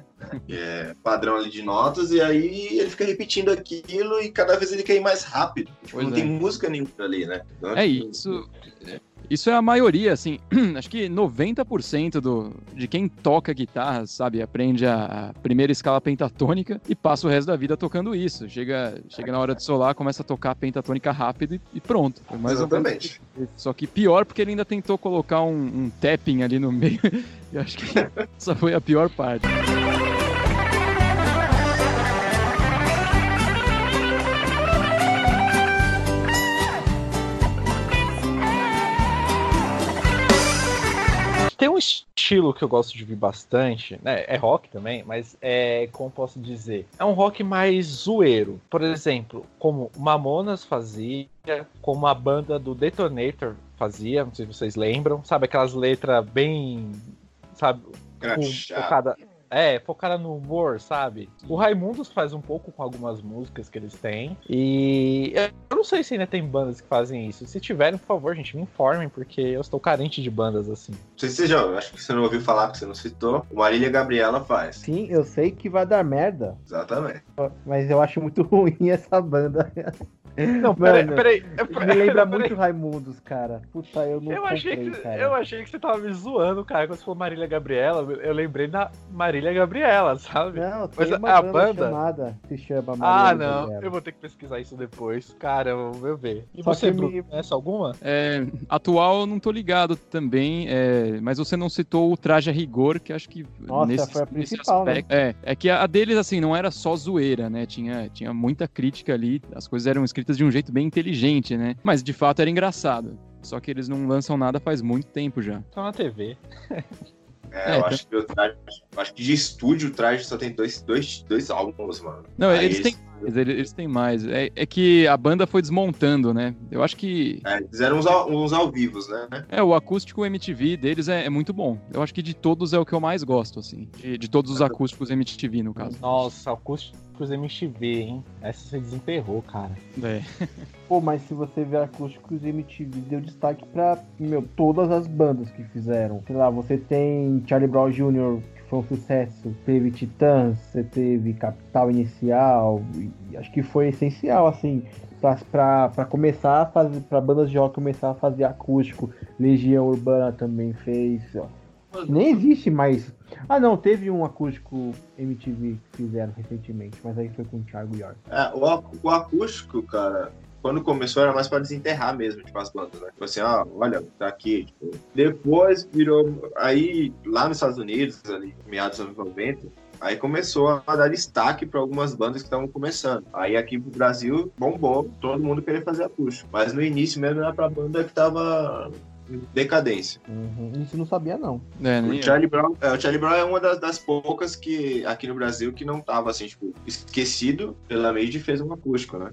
Que é padrão ali de notas, e aí ele fica repetindo aquilo e cada vez ele quer ir mais rápido. Tipo, não é. tem música nenhuma ali, né? Então, É isso. é, Isso é a maioria, assim, acho que 90% do, de quem toca guitarra, sabe, aprende a, a primeira escala pentatônica e passa o resto da vida tocando isso. Chega, chega na hora de solar, começa a tocar a pentatônica rápido e, e pronto. Mais ou menos Exatamente. Só que pior porque ele ainda tentou colocar um, um tapping ali no meio. Eu acho que essa foi a pior parte. Tem um estilo que eu gosto de ouvir bastante, né? É rock também, mas é, como posso dizer, é um rock mais zoeiro. Por exemplo, como Mamonas fazia, como a banda do Detonator fazia, não sei se vocês lembram, sabe aquelas letras bem, sabe, com- Crachá. focada, é, focada no humor, sabe? O Raimundos faz um pouco com algumas músicas que eles têm. E eu não sei se ainda tem bandas que fazem isso. Se tiverem, por favor, gente, me informem, porque eu estou carente de bandas assim. Não sei se você já, eu acho que você não ouviu falar, porque você não citou. O Marília Gabriela faz. Sim, eu sei que vai dar merda, Exatamente. mas eu acho muito ruim essa banda. Não, peraí, Mano, peraí. Me lembra peraí. muito Raimundos, cara. Puta, eu não Eu achei, comprei, que, cara. eu achei que você tava me zoando, cara. Quando você falou Marília Gabriela, eu lembrei da Marília Gabriela, sabe? Não, Mas tem uma a banda, chamada, se chama ah, Maria não. Gabriela. Eu vou ter que pesquisar isso depois. Cara, eu vou ver. E Só você, Bruno, me- conhece alguma? É, atual eu não tô ligado também, é, mas você não citou o Traje a Rigor, que acho que Nossa, nesse, foi a principal, né? aspecto. É, é que a deles, assim, não era só zoeira, né? Tinha, tinha muita crítica ali, as coisas eram escritas de um jeito bem inteligente, né? Mas de fato era engraçado. Só que eles não lançam nada faz muito tempo já. Estão na TV. É, É, eu tá- acho que o traje. eu Acho que de estúdio o traje só tem dois, dois, dois álbuns, mano. Não, Aí eles têm mais, eles, eles têm mais. É, é que a banda foi desmontando, né? Eu acho que É, fizeram uns ao, uns ao vivos, né? É, o acústico MTV deles é, é muito bom. Eu acho que de todos é o que eu mais gosto, assim. De, de todos os acústicos MTV, no caso. Nossa, acústicos MTV, hein? Essa você desenterrou, cara. É. Pô, mas se você ver acústicos MTV, deu destaque pra, meu, todas as bandas que fizeram. Sei lá, você tem Charlie Brown Jr., foi um sucesso. Teve Titãs, você teve Capital Inicial. Acho que foi essencial, assim, pra começar a fazer, pra bandas de rock começar a fazer acústico. Legião Urbana também fez, ó. Nem existe mais. Ah, não, teve um acústico MTV que fizeram recentemente, mas aí foi com o Thiago York. É, o, o acústico, cara, quando começou era mais pra desenterrar mesmo, tipo, as bandas, né? Tipo assim, ó, olha, tá aqui. Tipo. Depois virou. Aí, lá nos Estados Unidos, ali, meados dos anos 90, aí começou a dar destaque pra algumas bandas que estavam começando. Aí aqui pro Brasil bombou, todo mundo queria fazer acústico. Mas no início mesmo era pra banda que tava em decadência. Uhum, Isso não sabia, não. É, O. Charlie Brown, é, o Charlie Brown é uma das, das poucas que aqui no Brasil que não tava assim, tipo, esquecido pela Made e fez um acústico, né?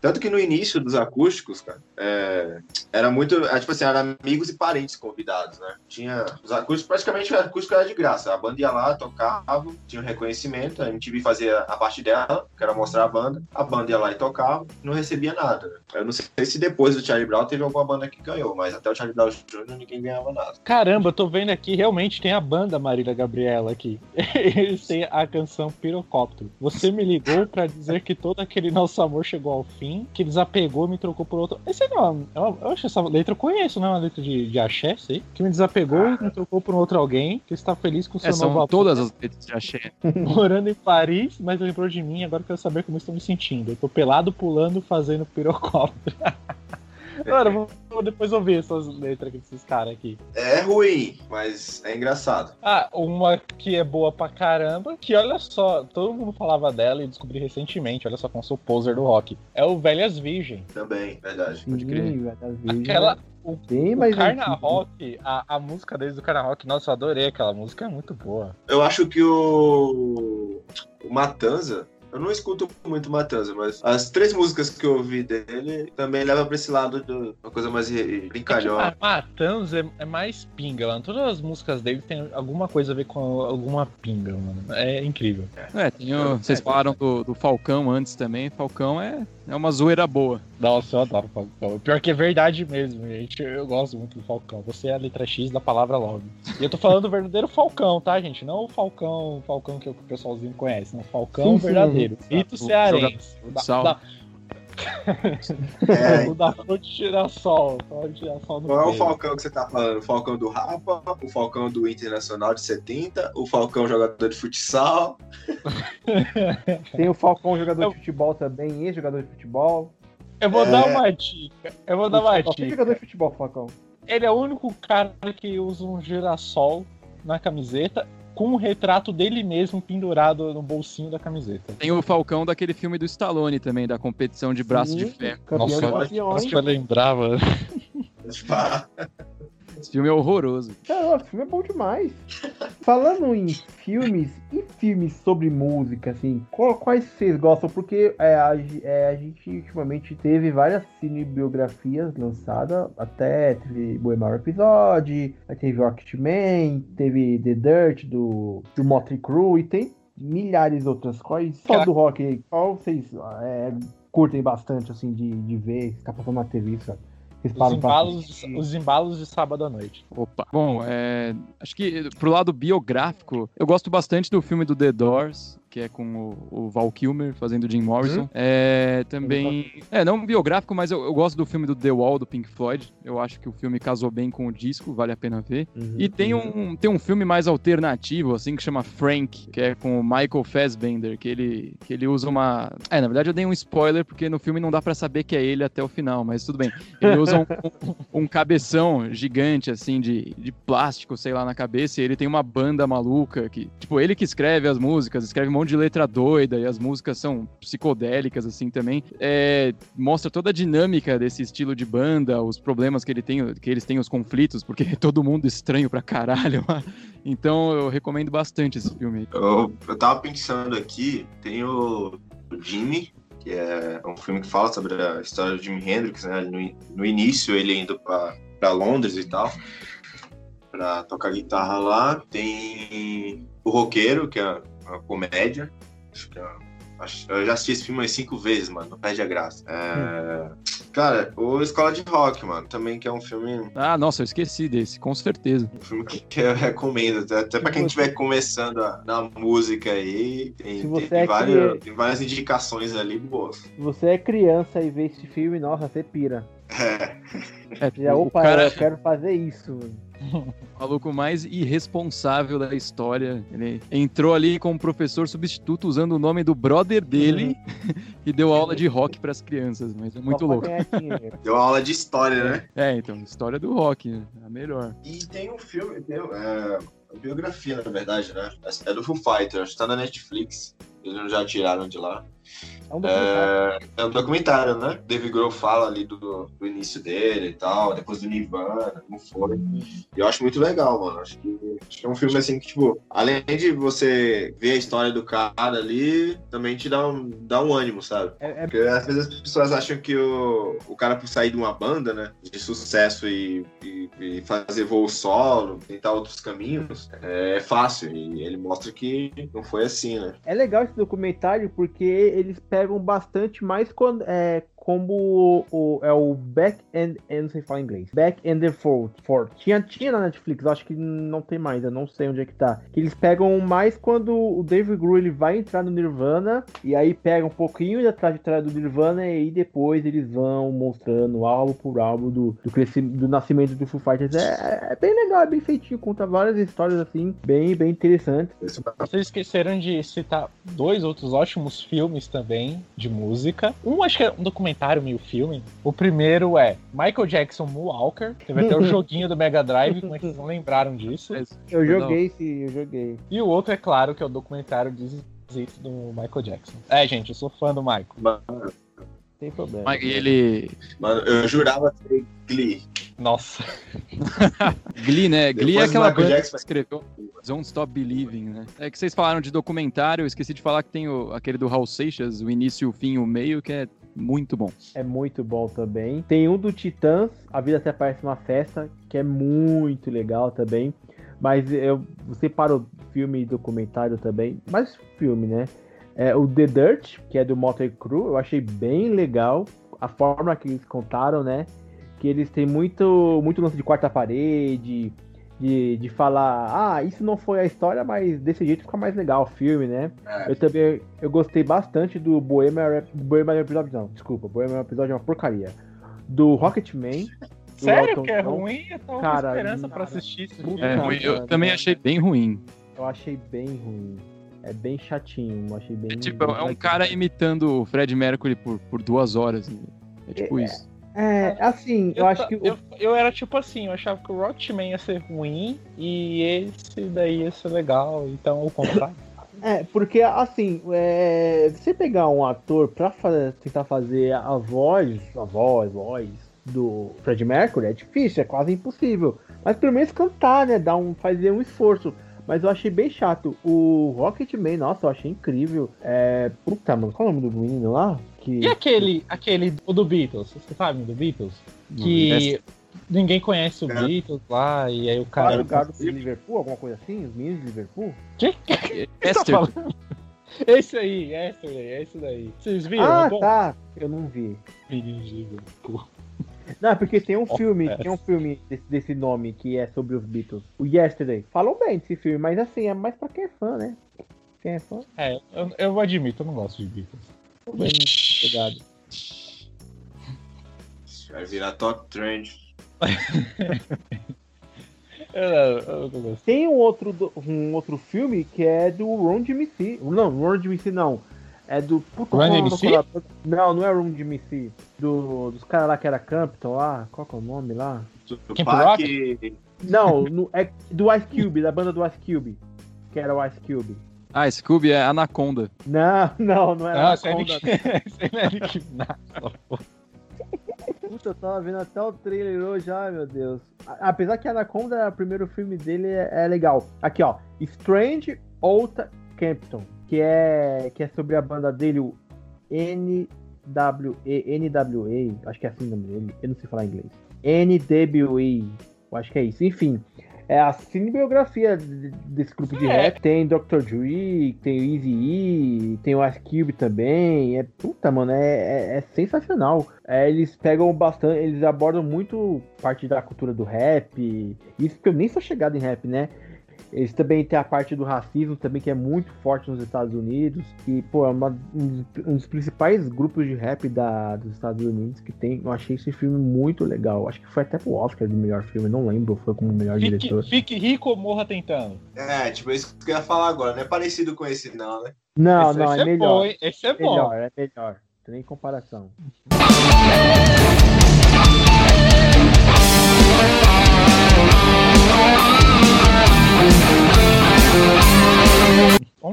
Tanto que no início dos acústicos, cara, é, era muito. é, tipo assim, eram amigos e parentes convidados, né? Tinha. Os acústicos, praticamente o acústico era de graça. A banda ia lá, tocava, tinha um reconhecimento, a MTV fazia a parte dela, que era mostrar a banda, a banda ia lá e tocava, não recebia nada. né? Eu não sei se depois do Charlie Brown teve alguma banda que ganhou, mas até o Charlie Brown Jr. ninguém ganhava nada. Caramba, eu tô vendo aqui, realmente tem a banda Marília Gabriela aqui. Eles têm a canção Pirocóptero. Você me ligou pra dizer que todo aquele nosso amor chegou ao fim, que desapegou e me trocou por outro. Esse é uma- eu acho essa letra eu conheço, não é uma letra de, de axé, sei. Que me desapegou e me trocou por outro alguém, que está feliz com o seu É, novo são todas as letras de axé. morando em Paris, mas lembrou de mim, agora eu quero saber como estou me sentindo. Eu tô pelado, pulando, fazendo pirocóptero. Agora, vou, vou depois ouvir essas letras aqui desses caras aqui. É ruim, mas é engraçado. Ah, uma que é boa pra caramba, que olha só, todo mundo falava dela e descobri recentemente, olha só como sou poser do rock. É o Velhas Virgem. Também, verdade. Pode crer. Virgens, Aquela. né? O, Bem o mais Carna antigo. Rock, a, a música deles do Carna Rock, nossa, eu adorei aquela música, é muito boa. Eu acho que o, o Matanza, eu não escuto muito Matanza, mas as três músicas que eu ouvi dele também levam pra esse lado de uma coisa mais ri- brincalhona. A Matanz é, é mais pinga, mano. Todas as músicas dele tem alguma coisa a ver com alguma pinga, mano. É incrível. É, tem o- vocês falaram do, do Falcão antes também. Falcão é, é uma zoeira boa. Nossa, eu adoro o Falcão. Pior que é verdade mesmo, gente. Eu gosto muito do Falcão. Você é a letra X da palavra logo. E eu tô falando do verdadeiro Falcão, tá, gente? Não o Falcão, o Falcão que o pessoalzinho conhece. Não, o Falcão verdadeiro. sim. Rito O cearense. Da- da- É, O da flor de girassol. De qual é o. Falcão que você tá falando? O Falcão do Rapa, o Falcão do Internacional de 70, o Falcão jogador de futsal. Tem o Falcão jogador de futebol também, ex-jogador de futebol. Eu vou É. dar uma dica. Eu vou dar uma tem dica. jogador de futebol, Falcão. Ele é o único cara que usa um girassol na camiseta com um retrato dele mesmo pendurado no bolsinho da camiseta. Tem o Falcão daquele filme do Stallone também, da competição de braço de Sim, ferro. Nossa, de campeões. Acho que eu lembrava. Esse filme é horroroso. Cara, o filme é bom demais. Falando em filmes e filmes sobre música, assim, qual- quais vocês gostam? Porque é, a, é, a gente ultimamente teve várias cinebiografias lançadas, até teve Bohemian Rhapsody, aí teve Rocketman, teve The Dirt do, do Motley Crue e tem milhares outras. Quais só do rock? Qual vocês é, curtem bastante, assim, de, de ver, ficar passando na TV, sabe? Os embalos, os embalos de sábado à noite. Opa. Bom, é, acho que pro lado biográfico, eu gosto bastante do filme do The Doors, que é com o, o Val Kilmer fazendo Jim Morrison. É, também. É, não biográfico, mas eu, eu gosto do filme do The Wall, do Pink Floyd. Eu acho que o filme casou bem com o disco, vale a pena ver. Uhum, E tem um, tem um filme mais alternativo, assim, que chama Frank, que é com o Michael Fassbender, que ele, que ele usa uma. É, na verdade eu dei um spoiler, porque no filme não dá pra saber que é ele até o final, mas tudo bem. Ele usa um, um, um cabeção gigante, assim, de, de plástico, sei lá, na cabeça, e ele tem uma banda maluca que. Tipo, ele que escreve as músicas, escreve um monte de letra doida, e as músicas são psicodélicas, assim, também. É, mostra toda a dinâmica desse estilo de banda, os problemas que, ele tem, que eles têm, os conflitos, porque é todo mundo estranho pra caralho. Então eu recomendo bastante esse filme. Eu, eu tava pensando aqui, tem o, Jimmy, que é um filme que fala sobre a história do Jimi Hendrix, né? No, no início ele indo pra Londres e tal, pra tocar guitarra lá. Tem o Roqueiro, que é uma comédia. Acho que é eu já assisti esse filme umas cinco vezes, mano. Não perde a graça. É, Cara, o Escola de Rock, mano, também que é um filme Ah, nossa, eu esqueci desse, com certeza. um filme que que eu recomendo, até, até pra quem estiver começando a- na música aí, tem, Se você tem é várias, cri- tem várias indicações ali boas. Se você é criança e vê esse filme, nossa, você pira. É, É, Já, o opa, cara eu quero fazer isso. mano. O maluco mais irresponsável da história. Ele entrou ali como professor substituto usando o nome do brother dele e deu aula de rock pras crianças, mas é muito louco. deu aula de história, né? É, então, história do rock, né? a melhor. E tem um filme, tem, é, uma biografia, na verdade, né? É do Foo Fighters, acho que tá na Netflix. Eles já tiraram de lá. É um documentário. É, é um documentário, né? Dave Grohl fala ali do, do início dele e tal, depois do Nirvana, como foi. E eu acho muito legal, mano. Acho que, acho que é um filme assim que, tipo, além de você ver a história do cara ali, também te dá um, dá um ânimo, sabe? É, é- Porque às vezes as pessoas acham que o, o cara, por sair de uma banda, né, de sucesso e, e- e fazer voo solo, tentar outros caminhos, é fácil. E ele mostra que não foi assim, né? é legal esse documentário porque eles pegam bastante mais é, como o, o- é o Back and. Eu não sei falar inglês. Back and the Fort. Fort. Tinha, tinha na Netflix, acho que não tem mais, eu não sei onde é que tá. Que eles pegam mais quando o Dave Grohl ele vai entrar no Nirvana e aí pega um pouquinho da trajetória do Nirvana e aí depois eles vão mostrando álbum por álbum do, do, crescimento, do nascimento do Foo Fighters. É, é bem legal, é bem feitinho, conta várias histórias assim, bem, bem interessantes. Vocês esqueceram de citar dois outros ótimos filmes também de música. Um acho que é um documentário meio filme. O primeiro é Michael Jackson Moonwalker. Teve até o joguinho do Mega Drive, como é que vocês não lembraram disso? Eu Não. joguei sim, eu joguei. E o outro, é claro, que é o documentário de It do Michael Jackson. É, gente, eu sou fã do Michael. Mano, Sem problema. Mas ele. mano, eu jurava ser Glee. Nossa. Glee, né? Glee é Depois aquela Michael banda Jackson- que escreveu Don't Stop Believing, né? É que vocês falaram de documentário, eu esqueci de falar que tem o, aquele do Hal Seixas, o início, o fim e o meio, que é muito bom. É muito bom também. Tem um do Titãs, A Vida Até Parece Uma Festa, que é muito legal também. Mas eu separo filme e documentário também. Mais filme, né? É, o The Dirt, que é do Motley Crue, eu achei bem legal. A forma que eles contaram, né? Que eles têm muito, muito lance de quarta parede. De, de falar, ah, isso não foi a história, mas desse jeito fica mais legal o filme, né? É. Eu também eu gostei bastante do Bohemian Bohemian Rhapsody, não, desculpa, Bohemian Rhapsody é uma porcaria. Do Rocketman. do Sério Elton que é John. ruim? Eu tava Cara, com esperança cara, pra assistir esse filme. É, ruim. eu cara, também cara. achei bem ruim. Eu achei bem ruim. É bem chatinho, eu achei bem. É, tipo, bem é um cara imitando o Fred Mercury por, por duas horas. né? É tipo É, isso. É, assim, eu, acho ta- que. eu, eu era tipo assim, eu achava que o Rocketman ia ser ruim e esse daí ia ser legal, então o contrário. É, porque assim, é, você pegar um ator pra fa- tentar fazer a voz, a voz, voz do Fred Mercury é difícil, é quase impossível. Mas pelo menos cantar, né? Dar um, fazer um esforço. Mas eu achei bem chato. O Rocketman, nossa, eu achei incrível. É. Puta, mano, qual é o nome do menino lá? Que... E aquele, aquele do, do Beatles, você sabe do Beatles? Que ninguém conhece o É. Beatles lá, e aí o Cara, cara. o garoto de Liverpool, alguma coisa assim? Os meninos de Liverpool? Que? Esther, tá? Esse aí, esse aí, é esse daí. Vocês viram? ah, É bom? tá. Eu não vi. Menino de Liverpool. Não, é porque tem um Oh, filme, é. tem um filme desse, desse nome que é sobre os Beatles. O Yesterday. Falam bem desse filme, mas assim, é mais pra quem é fã, né? Quem é fã, É, eu, eu admito, eu não gosto de Beatles. Tô bem pegado. Vai virar top trend. Eu, eu não gosto. Tem um outro, um outro filme que é do Ron DMC. Não, Ron DMC não. É do. Puta, é do DMC? colador? Não, não é Ron DMC. Do, dos caras lá que era Campton lá. Qual que é o nome lá? Parque. Não, no- é do Ice Cube, da banda do Ice Cube. Que era o Ice Cube. Ah, Scooby é Anaconda. Não, não, não era Ah, é Anaconda. É pô. Puta, eu tava vendo até o trailer hoje, ai meu Deus. Apesar que Anaconda, o primeiro filme dele é, é legal. Aqui, ó. Strange Old Campton, que é, que é sobre a banda dele, o NWE, NWA, acho que é assim o nome dele, eu não sei falar inglês. NWE, eu acho que é isso. Enfim, é a cinebiografia de- desse grupo de É. rap. Tem Dr. Dre, tem o Easy E, tem o Ice Cube também. É puta, mano, é, é- é sensacional. É, eles pegam bastante, eles abordam muito parte da cultura do rap. Isso que eu nem sou chegado em rap, né? Eles também têm a parte do racismo também, que é muito forte nos Estados Unidos. E, pô, é uma- um, dos, um dos principais grupos de rap da, dos Estados Unidos que tem. Eu achei esse filme muito legal. Acho que foi até pro Oscar do melhor filme, não lembro, foi como melhor diretor. Fique, fique rico ou morra tentando. É, tipo, é isso que eu ia falar agora. Não é parecido com esse, não, né? Não, esse, não, esse é melhor. bom? Esse é bom. melhor, é melhor. Tem nem comparação.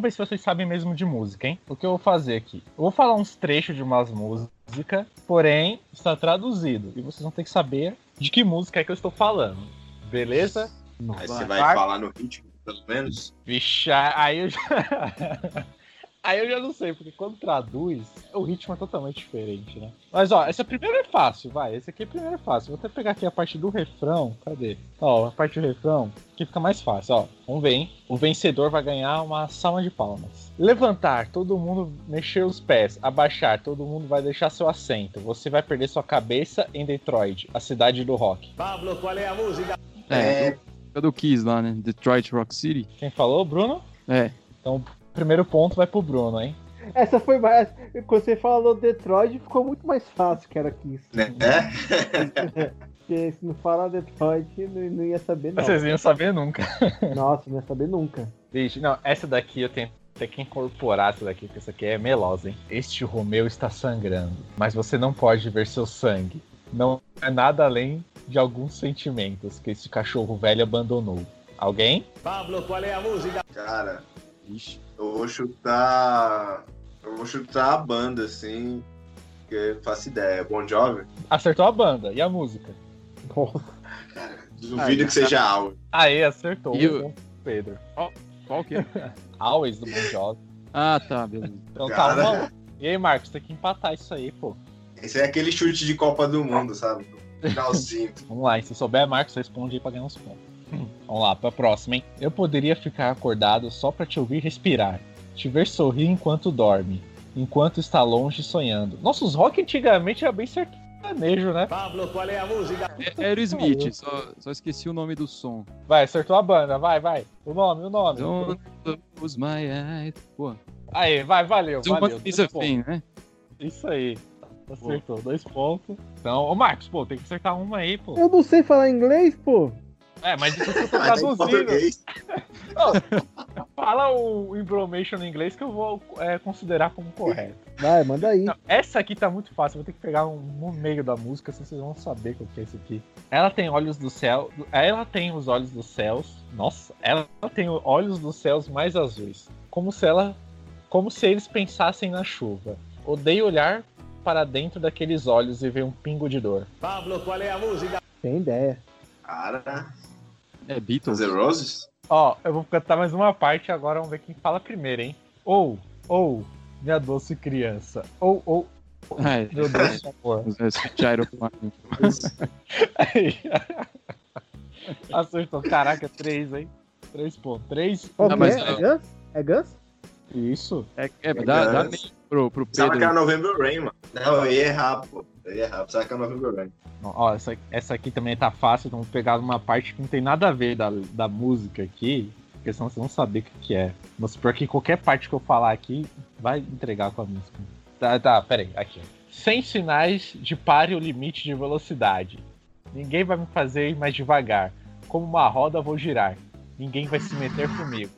Ver se vocês sabem mesmo de música, hein? O que eu vou fazer aqui? Eu vou falar uns trechos de umas músicas, porém está traduzido. E vocês vão ter que saber de que música é que eu estou falando. Beleza? Aí você vai Vai. falar no ritmo, pelo menos. Vixe, aí eu já. aí eu já não sei, porque quando traduz, o ritmo é totalmente diferente, né? Mas ó, esse primeiro é fácil, vai. Esse aqui primeiro é fácil. Vou até pegar aqui a parte do refrão. Cadê? Ó, a parte do refrão, que fica mais fácil, ó. Vamos ver, hein? O vencedor vai ganhar uma salva de palmas. Levantar, todo mundo mexer os pés. Abaixar, todo mundo vai deixar seu assento. Você vai perder sua cabeça em Detroit, a cidade do rock. É, É. do, é do Kiss lá, né? Detroit Rock City. Quem falou, Bruno? É. Então, primeiro ponto vai pro Bruno, hein? Essa foi mais. Quando você falou Detroit, ficou muito mais fácil que era Kiss. Né? Porque se não falar Detroit, não, não ia saber, não. Vocês iam saber nunca. Nossa, não ia saber nunca. Vixe, não, essa daqui eu tenho até que incorporar essa daqui, porque essa aqui é melosa, hein? Este Romeu está sangrando, mas você não pode ver seu sangue. Não é nada além de alguns sentimentos que esse cachorro velho abandonou. Alguém? Cara, Ixi. Eu vou chutar. Eu vou chutar a banda, assim. Que eu não faço ideia. Bon Jovi? Acertou a banda. E a música? Duvido que seja algo. Aê, acertou. E o- ponto, Pedro. Qual que é? Always do Bon Jovi. Ah, tá, beleza. Então Cara. calma. E aí, Marcos, tem que empatar isso aí, pô. Esse é aquele chute de Copa do Mundo, sabe? Finalzinho. Vamos lá, e se souber, Marcos, responde aí pra ganhar uns pontos. Vamos lá, pra próxima, hein? Eu poderia ficar acordado só pra te ouvir respirar, te ver sorrir enquanto dorme, enquanto está longe sonhando. Nossa, os rock antigamente era bem sertanejo, né? É Aerosmith, só, só esqueci o nome do som. Vai, acertou a banda, vai, vai. O nome, o nome. Don't close my eyes. Pô, Aí, vai, valeu, Someone valeu. is dois a pontos. thing, né? Isso aí. Acertou, dois pontos. Então, ô Marcos, pô, tem que acertar uma aí, pô. Eu não sei falar inglês, pô. É, mas isso que eu tô em traduzindo. Fala o information em inglês que eu vou é, considerar como correto. Vai, manda aí. Não, essa aqui tá muito fácil, vou ter que pegar um no meio da música, senão vocês vão saber qual que é isso aqui. Ela tem olhos do céu. Ela tem os olhos dos céus. Nossa, ela tem olhos dos céus mais azuis. Como se ela. Como se eles pensassem na chuva. Odeio olhar para dentro daqueles olhos e ver um pingo de dor. Tem ideia. Cara, É Beatles. The Roses? Ó, eu vou cantar mais uma parte agora, vamos ver quem fala primeiro, hein? Ou, ou, minha doce criança. Ou, ou, Ah, é. meu doce amor. É. Aí. Acertou. Caraca, três, hein? Três pontos. Três. Mas é? É Gus? É Gus? Isso. É, é, dá, dá meio pro, pro Sabe que Pedro. era November Rain, mano. Não, eu ia errar, pô. Eu ia errar. Que é November Rain. Ó, essa, essa aqui também tá fácil, então vou pegar uma parte que não tem nada a ver da, da música aqui, porque senão vocês vão saber o que, que é. Mas porque qualquer parte que eu falar aqui vai entregar com a música. Tá, tá, peraí, aqui. ó. Sem sinais de pare o limite de velocidade. Ninguém vai me fazer ir mais devagar. Como uma roda vou girar. Ninguém vai se meter comigo.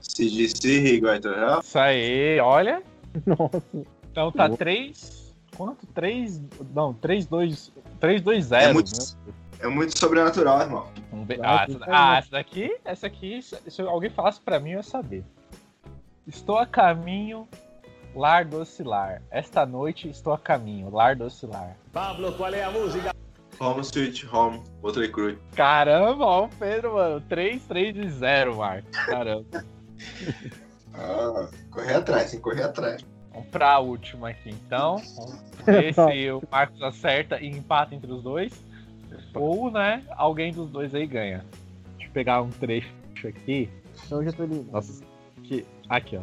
CDC, Rigo to Hell. Isso aí, olha. Nossa. Então tá Boa. 3. Quanto? 3. Não, 3, 2. 3, 2, 0. É muito, é muito sobrenatural, irmão. Vamos ver. Ah, Ah, essa, que ah, essa daqui, essa aqui, se se alguém falasse pra mim, eu ia saber. Estou a caminho, lar do oscilar. Esta noite estou a caminho, lar do oscilar. Home Sweet Home, Motley Crue. Caramba, ó, o Pedro, mano. 3, 3 e 0, Marcos. Caramba. Ah, correr atrás, tem que correr atrás. Vamos pra última aqui, então. Vamos ver se o Marcos acerta e empata entre os dois. Ou, né, alguém dos dois aí ganha. Deixa eu pegar um trecho aqui. Então eu já tô ali. Nossa, que... aqui, ó.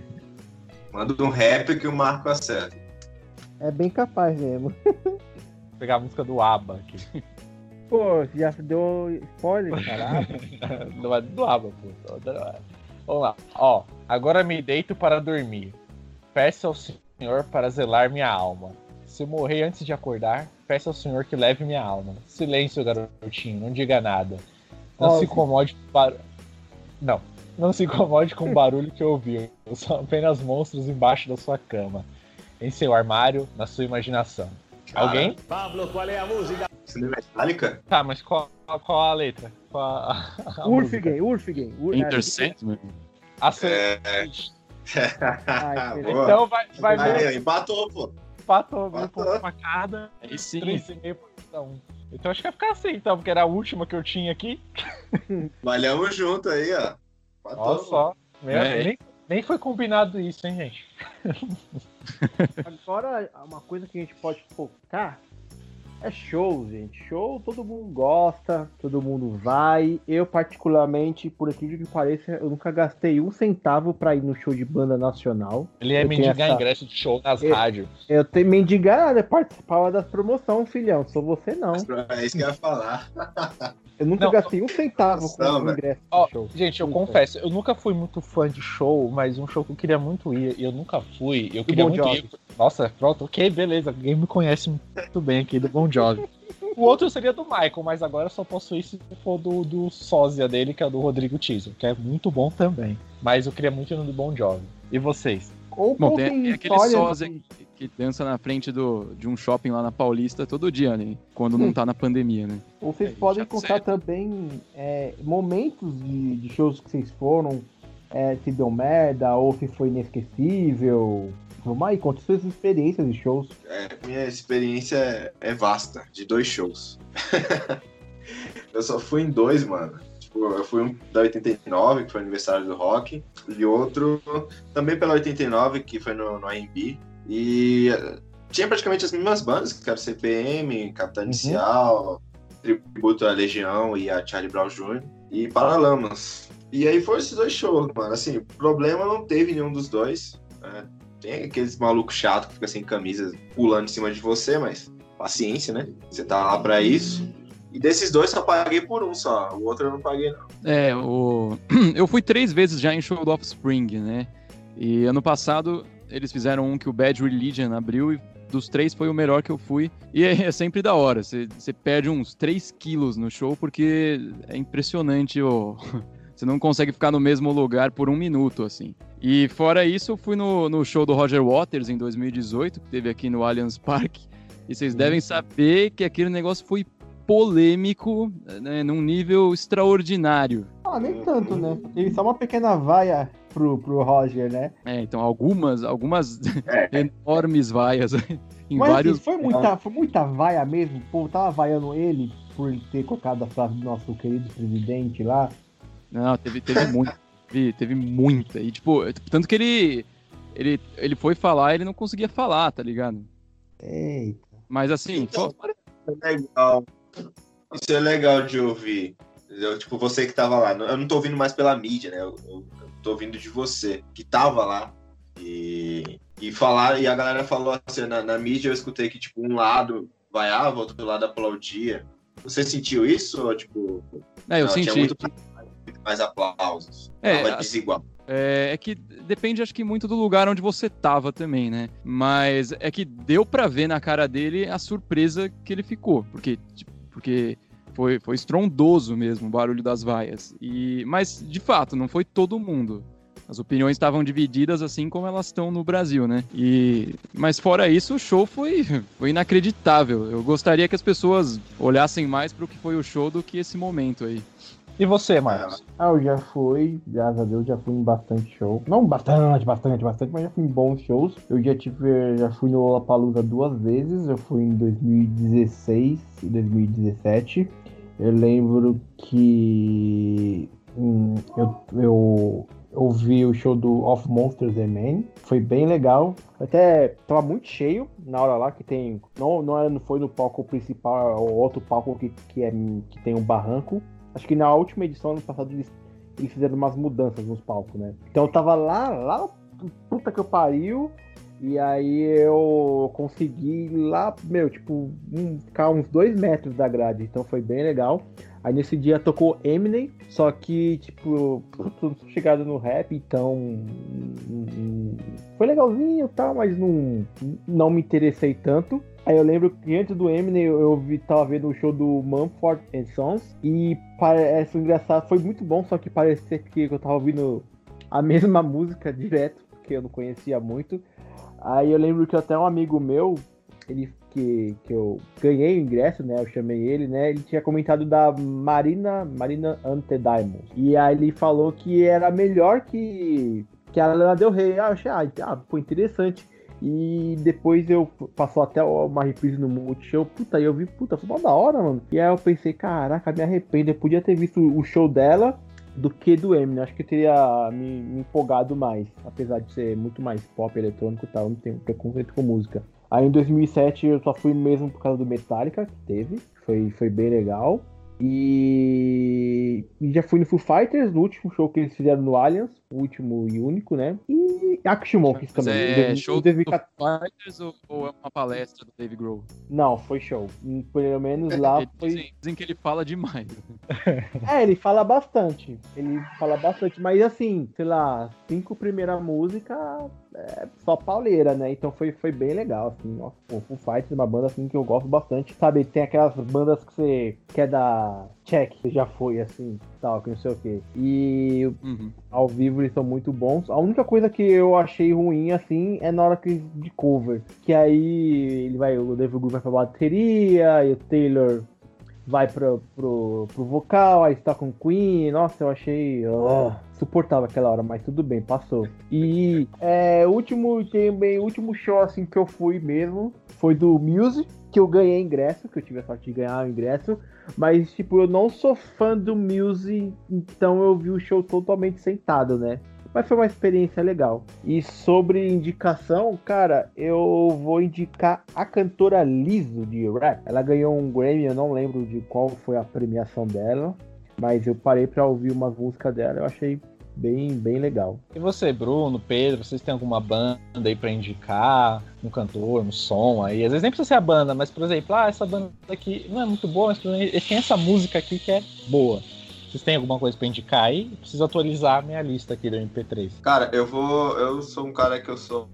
Manda um rap que o Marco acerta. É bem capaz mesmo. Vou pegar a música do ABBA aqui. Pô, já deu spoiler, caralho. do, do ABBA, pô. Vamos lá. Ó, agora me deito para dormir. Peço ao Senhor para zelar minha alma. Se eu morrer antes de acordar, peço ao Senhor que leve minha alma. Silêncio, garotinho, não diga nada. Não se incomode com bar... Não. Não se incomode com o barulho que ouviu. São apenas monstros embaixo da sua cama. Em seu armário, na sua imaginação. Cara, Alguém? Você não é Metallica? Tá, mas qual, qual a letra? Qual a, a música? Urfigen, Urfigen. Ur... A sua- É. Ai. Então vai, vai ver empatou, pô. empatou, viu? Ponto pra cada, Aí sim. 3,5 por cada um. Então acho que vai ficar assim, então, porque era a última que eu tinha aqui. Valhamos junto aí, ó. Empatou, Olha só. Meu, É. nem, nem foi combinado isso, hein, gente? Agora, uma coisa que a gente pode focar é show, gente. Show todo mundo gosta, todo mundo vai. Eu, particularmente, por aquilo que pareça, eu nunca gastei um centavo pra ir no show de banda nacional. Ele é Eu mendigar essa- ingresso de show nas Eu- rádios. Eu tenho mendigar nada, eu participava das promoções, filhão. Sou você não. É isso que eu ia falar. Eu nunca Não, gastei um centavo com o ingresso Ó, do show. Gente, eu Nunca. confesso, eu nunca fui muito fã de show, mas um show que eu queria muito ir e eu nunca fui. Eu queria muito Jovi. ir. Nossa, pronto, ok, beleza. Alguém me conhece muito bem aqui do Bon Jovi. O outro seria do Michael, mas agora eu só posso ir se for do, do sósia dele, que é do Rodrigo Tiso, que é muito bom também. Mas eu queria muito ir no do Bon Jovi. E vocês? Ou Bom, tem, tem aquele histórias sósia de- que, que dança na frente do, de um shopping lá na Paulista todo dia, né? Quando não tá na pandemia, né? Ou vocês É, podem contar sei. também é, momentos de, de shows que vocês foram, é, se deu merda, ou se foi inesquecível. Vamos aí, conta suas experiências de shows. É, minha experiência é- vasta, de dois shows. eu só fui em dois, mano. Tipo, eu fui um da 89, que foi aniversário do rock, e outro também pela 89, que foi no, no AMB. E eh, tinha praticamente as mesmas bandas, que era CPM, Capitão Inicial, Tributo à Legião e a Charlie Brown Jr. e Paralamas. E aí foram esses dois shows, mano. Assim, problema não teve nenhum dos dois. né? Tem aqueles malucos chatos que ficam sem camisa pulando em cima de você, mas paciência, né? Você tá lá pra isso. E desses dois só paguei por um só. O outro eu não paguei, não. É, o... eu fui três vezes já em show do Offspring, né? E ano passado eles fizeram um que o Bad Religion abriu e dos três foi o melhor que eu fui. E é, é sempre da hora. Você, perde uns 3 quilos no show porque é impressionante. Ó. Você não consegue ficar no mesmo lugar por um minuto, assim. E fora isso, eu fui no, no show do Roger Waters em 2018, que teve aqui no Allianz Parque. E vocês devem saber que aquele negócio foi polêmico né, num nível extraordinário. Ah, nem tanto, né? Ele só uma pequena vaia pro, pro Roger, né? É, então algumas, algumas É. enormes vaias em Mas vários. assim, foi, muita, foi muita vaia mesmo. O povo tava vaiando ele por ele ter colocado a frase do nosso querido presidente lá. Não, teve, teve muito. Teve, teve muita. E, tipo, tanto que ele, ele. Ele foi falar e ele não conseguia falar, tá ligado? Eita. Mas assim, Então, é legal. Isso é legal de ouvir. Entendeu? Tipo, você que tava lá. Eu não tô ouvindo mais pela mídia, né? Eu, eu- eu tô ouvindo de você, que tava lá. E, e falar, e a galera falou assim, na, na mídia eu escutei que, tipo, um lado vaiava, outro lado aplaudia. Você sentiu isso? Ou, tipo, é, eu não, tinha senti. muito mais aplausos. É, Tava desigual. É, é que depende, acho que muito do lugar onde você tava também, né? Mas é que deu pra ver na cara dele a surpresa que ele ficou, porque, tipo, porque foi, foi estrondoso mesmo o barulho das vaias. E, mas, de fato, não foi todo mundo. As opiniões estavam divididas assim como elas estão no Brasil, né? E, mas fora isso, o show foi, foi inacreditável. Eu gostaria que as pessoas olhassem mais pro que foi o show do que esse momento aí. E você, Marcos? Ah, eu já fui, graças a Deus, já fui em bastante show. Não bastante, bastante, bastante, mas já fui em bons shows. Eu já tive, já fui no Lollapalooza duas vezes. Eu fui em 2016 e 2017. Eu lembro que hum, eu, eu, eu vi o show do Of Monsters and Men. Foi bem legal. Até tava muito cheio na hora lá que tem. Não, não, não foi no palco principal, é o outro palco que, que, é, que tem um barranco. Acho que na última edição, ano passado, eles, eles fizeram umas mudanças nos palcos, né? Então eu tava lá, lá, puta que eu pariu. E aí eu consegui lá, meu, tipo, um- ficar uns dois metros da grade. Então foi bem legal. Aí nesse dia tocou Eminem, só que, tipo, não sou chegado no rap, então. hum, hum, Foi legalzinho e tal, mas não, não me interessei tanto. Aí eu lembro que antes do Eminem eu, eu vi, tava vendo o show do Mumford and Sons e parece engraçado, foi muito bom, só que parecia que eu tava ouvindo a mesma música direto, porque eu não conhecia muito. Aí eu lembro que até um amigo meu, ele que, que eu ganhei o ingresso, né? Eu chamei ele, né? Ele tinha comentado da Marina, Marina Ante Diamond. E aí ele falou que era melhor que, que a Lana Del Rey. Ah, eu achei, ah, ah, pô, interessante. E depois eu passou até uma reprise no Multishow. Puta, aí eu vi, puta, foi da hora, mano. E aí eu pensei, caraca, me arrependo. Eu podia ter visto o show dela do que do Eminem. Acho que eu teria me, me empolgado mais. Apesar de ser muito mais pop, eletrônico e tal. eu Não tenho preconceito com música. Aí em 2007 eu só fui mesmo por causa do Metallica, que teve. Foi, foi bem legal. E... e já fui no Foo Fighters, no último show que eles fizeram no Allianz, último e único, né? E Monkeys Mas também. é em show do 2014. Fighters ou, ou é uma palestra do Dave Grohl? Não, foi show. Pelo menos lá Eles foi. dizem, dizem que ele fala demais. É, ele fala bastante. Ele fala bastante, mas assim, sei lá, cinco primeira música é só pauleira, né? Então foi, foi bem legal, assim. Nossa, pô, Foo Fighters é uma banda assim que eu gosto bastante. Sabe, tem aquelas bandas que você quer dar check, já foi, assim, tal, que não sei o quê. E Uhum. ao vivo eles são muito bons. A única coisa que eu achei ruim, assim, é na hora que de cover. Que aí ele vai, o David Grohl vai pra bateria, e o Taylor vai pro, pro, pro vocal, aí está com Queen. Nossa, eu achei ah, suportável aquela hora, mas tudo bem, passou. E é, último, também, último show assim que eu fui mesmo foi do Muse, que eu ganhei ingresso, que eu tive a sorte de ganhar o ingresso. Mas, tipo, eu não sou fã do Muse, então eu vi o show totalmente sentado, né? Mas foi uma experiência legal. E sobre indicação, cara, eu vou indicar a cantora Liso de rap. Ela ganhou um Grammy, eu não lembro de qual foi a premiação dela. Mas eu parei pra ouvir uma música dela, eu achei bem, bem legal. E você, Bruno, Pedro, vocês têm alguma banda aí pra indicar? Um cantor, um som aí? Às vezes nem precisa ser a banda, mas, por exemplo, ah, essa banda aqui não é muito boa, mas exemplo, tem essa música aqui que é boa. Vocês têm alguma coisa pra indicar aí? Preciso atualizar a minha lista aqui do MP3. Cara, eu vou. Eu sou um cara que eu sou.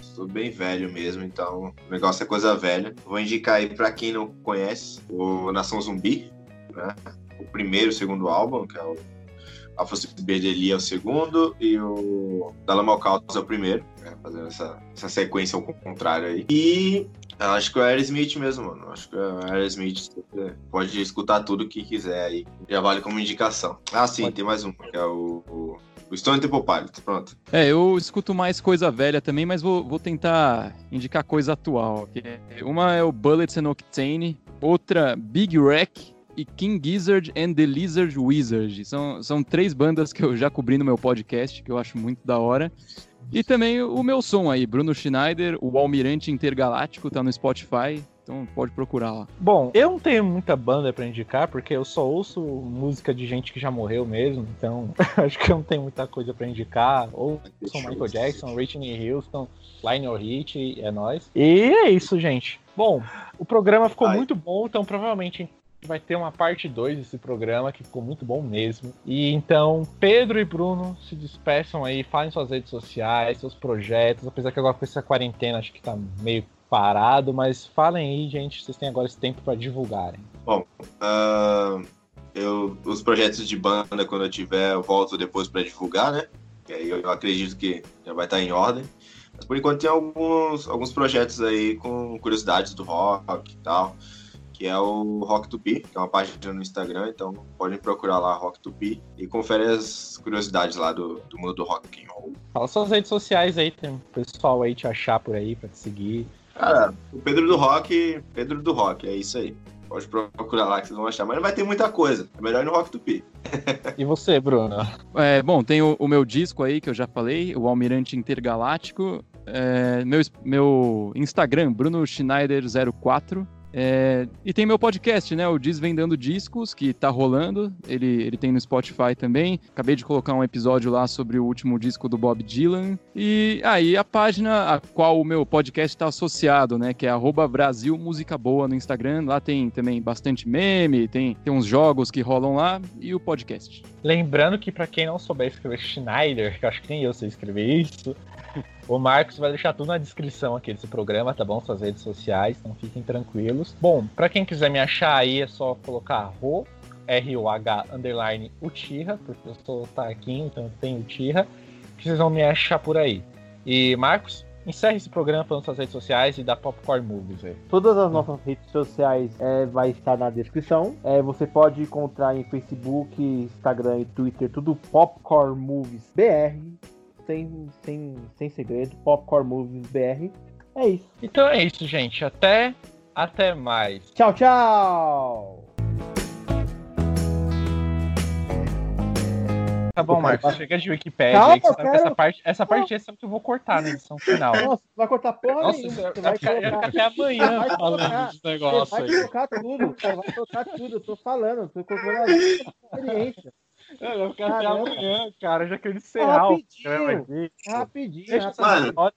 Sou bem velho mesmo, então o negócio é coisa velha. Vou indicar aí pra quem não conhece o Nação Zumbi, né? O primeiro o segundo álbum, que é o Afro Berdeli é o segundo e o Dalamal Caos é o primeiro, né? fazendo essa, essa sequência ao contrário aí. E acho que é o Aerosmith mesmo, mano. Acho que é o Aerosmith pode escutar tudo que quiser aí. Já vale como indicação. Ah, sim, tem mais um, que é o, o o Stone Temple Pilots, pronto. É, eu escuto mais coisa velha também, mas vou, vou tentar indicar coisa atual. Uma é o Bullets and Octane, outra Big Wreck e King Gizzard and the Lizard Wizard. São, são três bandas que eu já cobri no meu podcast, que eu acho muito da hora. E também o meu som aí, Bruno Schneider, o Almirante Intergaláctico, tá no Spotify. Então pode procurar lá. Bom, eu não tenho muita banda para indicar, porque eu só ouço música de gente que já morreu mesmo, então acho que eu não tenho muita coisa para indicar. Ou sou Michael Jackson, Whitney Houston, Lionel Rich, é nós. E é isso, gente. Bom, o programa ficou Ai. muito bom, então provavelmente vai ter uma parte 2 desse programa, que ficou muito bom mesmo. E então, Pedro e Bruno se despeçam aí, falem suas redes sociais, seus projetos, apesar que agora com essa quarentena acho que tá meio parado, mas falem aí, gente, vocês têm agora esse tempo para divulgarem. Bom, uh, eu, os projetos de banda, quando eu tiver, eu volto depois para divulgar, né? E aí eu acredito que já vai estar em ordem. Mas por enquanto tem alguns, alguns projetos aí com curiosidades do rock e tal, que é o Rock to Be, que é uma página no Instagram, então podem procurar lá Rock to Be e confere as curiosidades lá do, do mundo do rock and roll. Fala suas redes sociais aí, tem pessoal aí te achar por aí para te seguir. Cara, o Pedro do Rock, Pedro do Rock, é isso aí. Pode procurar lá que vocês vão achar. Mas não vai ter muita coisa. É melhor ir no Rock Tupi. e você, Bruno? É, bom, tem o, o, meu disco aí que eu já falei, o Almirante Intergaláctico. É, meu, meu Instagram, Bruno Schneider 04. É, e tem meu podcast, né? O Desvendando Discos, que tá rolando. Ele, ele tem no Spotify também. Acabei de colocar um episódio lá sobre o último disco do Bob Dylan. E aí a página a qual o meu podcast está associado, né? Que é Brasil Música Boa no Instagram. Lá tem também bastante meme, tem, tem uns jogos que rolam lá e o podcast. Lembrando que para quem não souber escrever Schneider, que eu acho que nem eu sei escrever isso, o Marcos vai deixar tudo na descrição aqui desse programa, tá bom? Suas redes sociais, então fiquem tranquilos. Bom, para quem quiser me achar aí, é só colocar Ro, R-O-H, underline, Utira, porque eu sou taquinho, então tem Utira, que vocês vão me achar por aí. E, Marcos, encerre esse programa falando suas redes sociais e da Popcorn Movies aí. Todas as nossas redes sociais é, vai estar na descrição. É, você pode encontrar em Facebook, Instagram e Twitter, tudo Popcorn Movies BR sem, sem, sem segredo, Popcorn Movies BR. É isso. Então é isso, gente. Até, até mais. Tchau, tchau! Tá bom, Marcos, chega de Wikipedia Calma, aí, que quero... essa parte, essa parte é essa que eu vou cortar na edição final. Nossa, vai cortar porra Nossa, nenhuma. Você vai colocar... até amanhã falando desse negócio Você vai colocar tudo, vai colocar tudo, eu tô falando, tô colocando a experiência. Eu vou ficar até amanhã, cara, já que eu encerrar rapidinho, Rapidinho, rapidinho. Mano,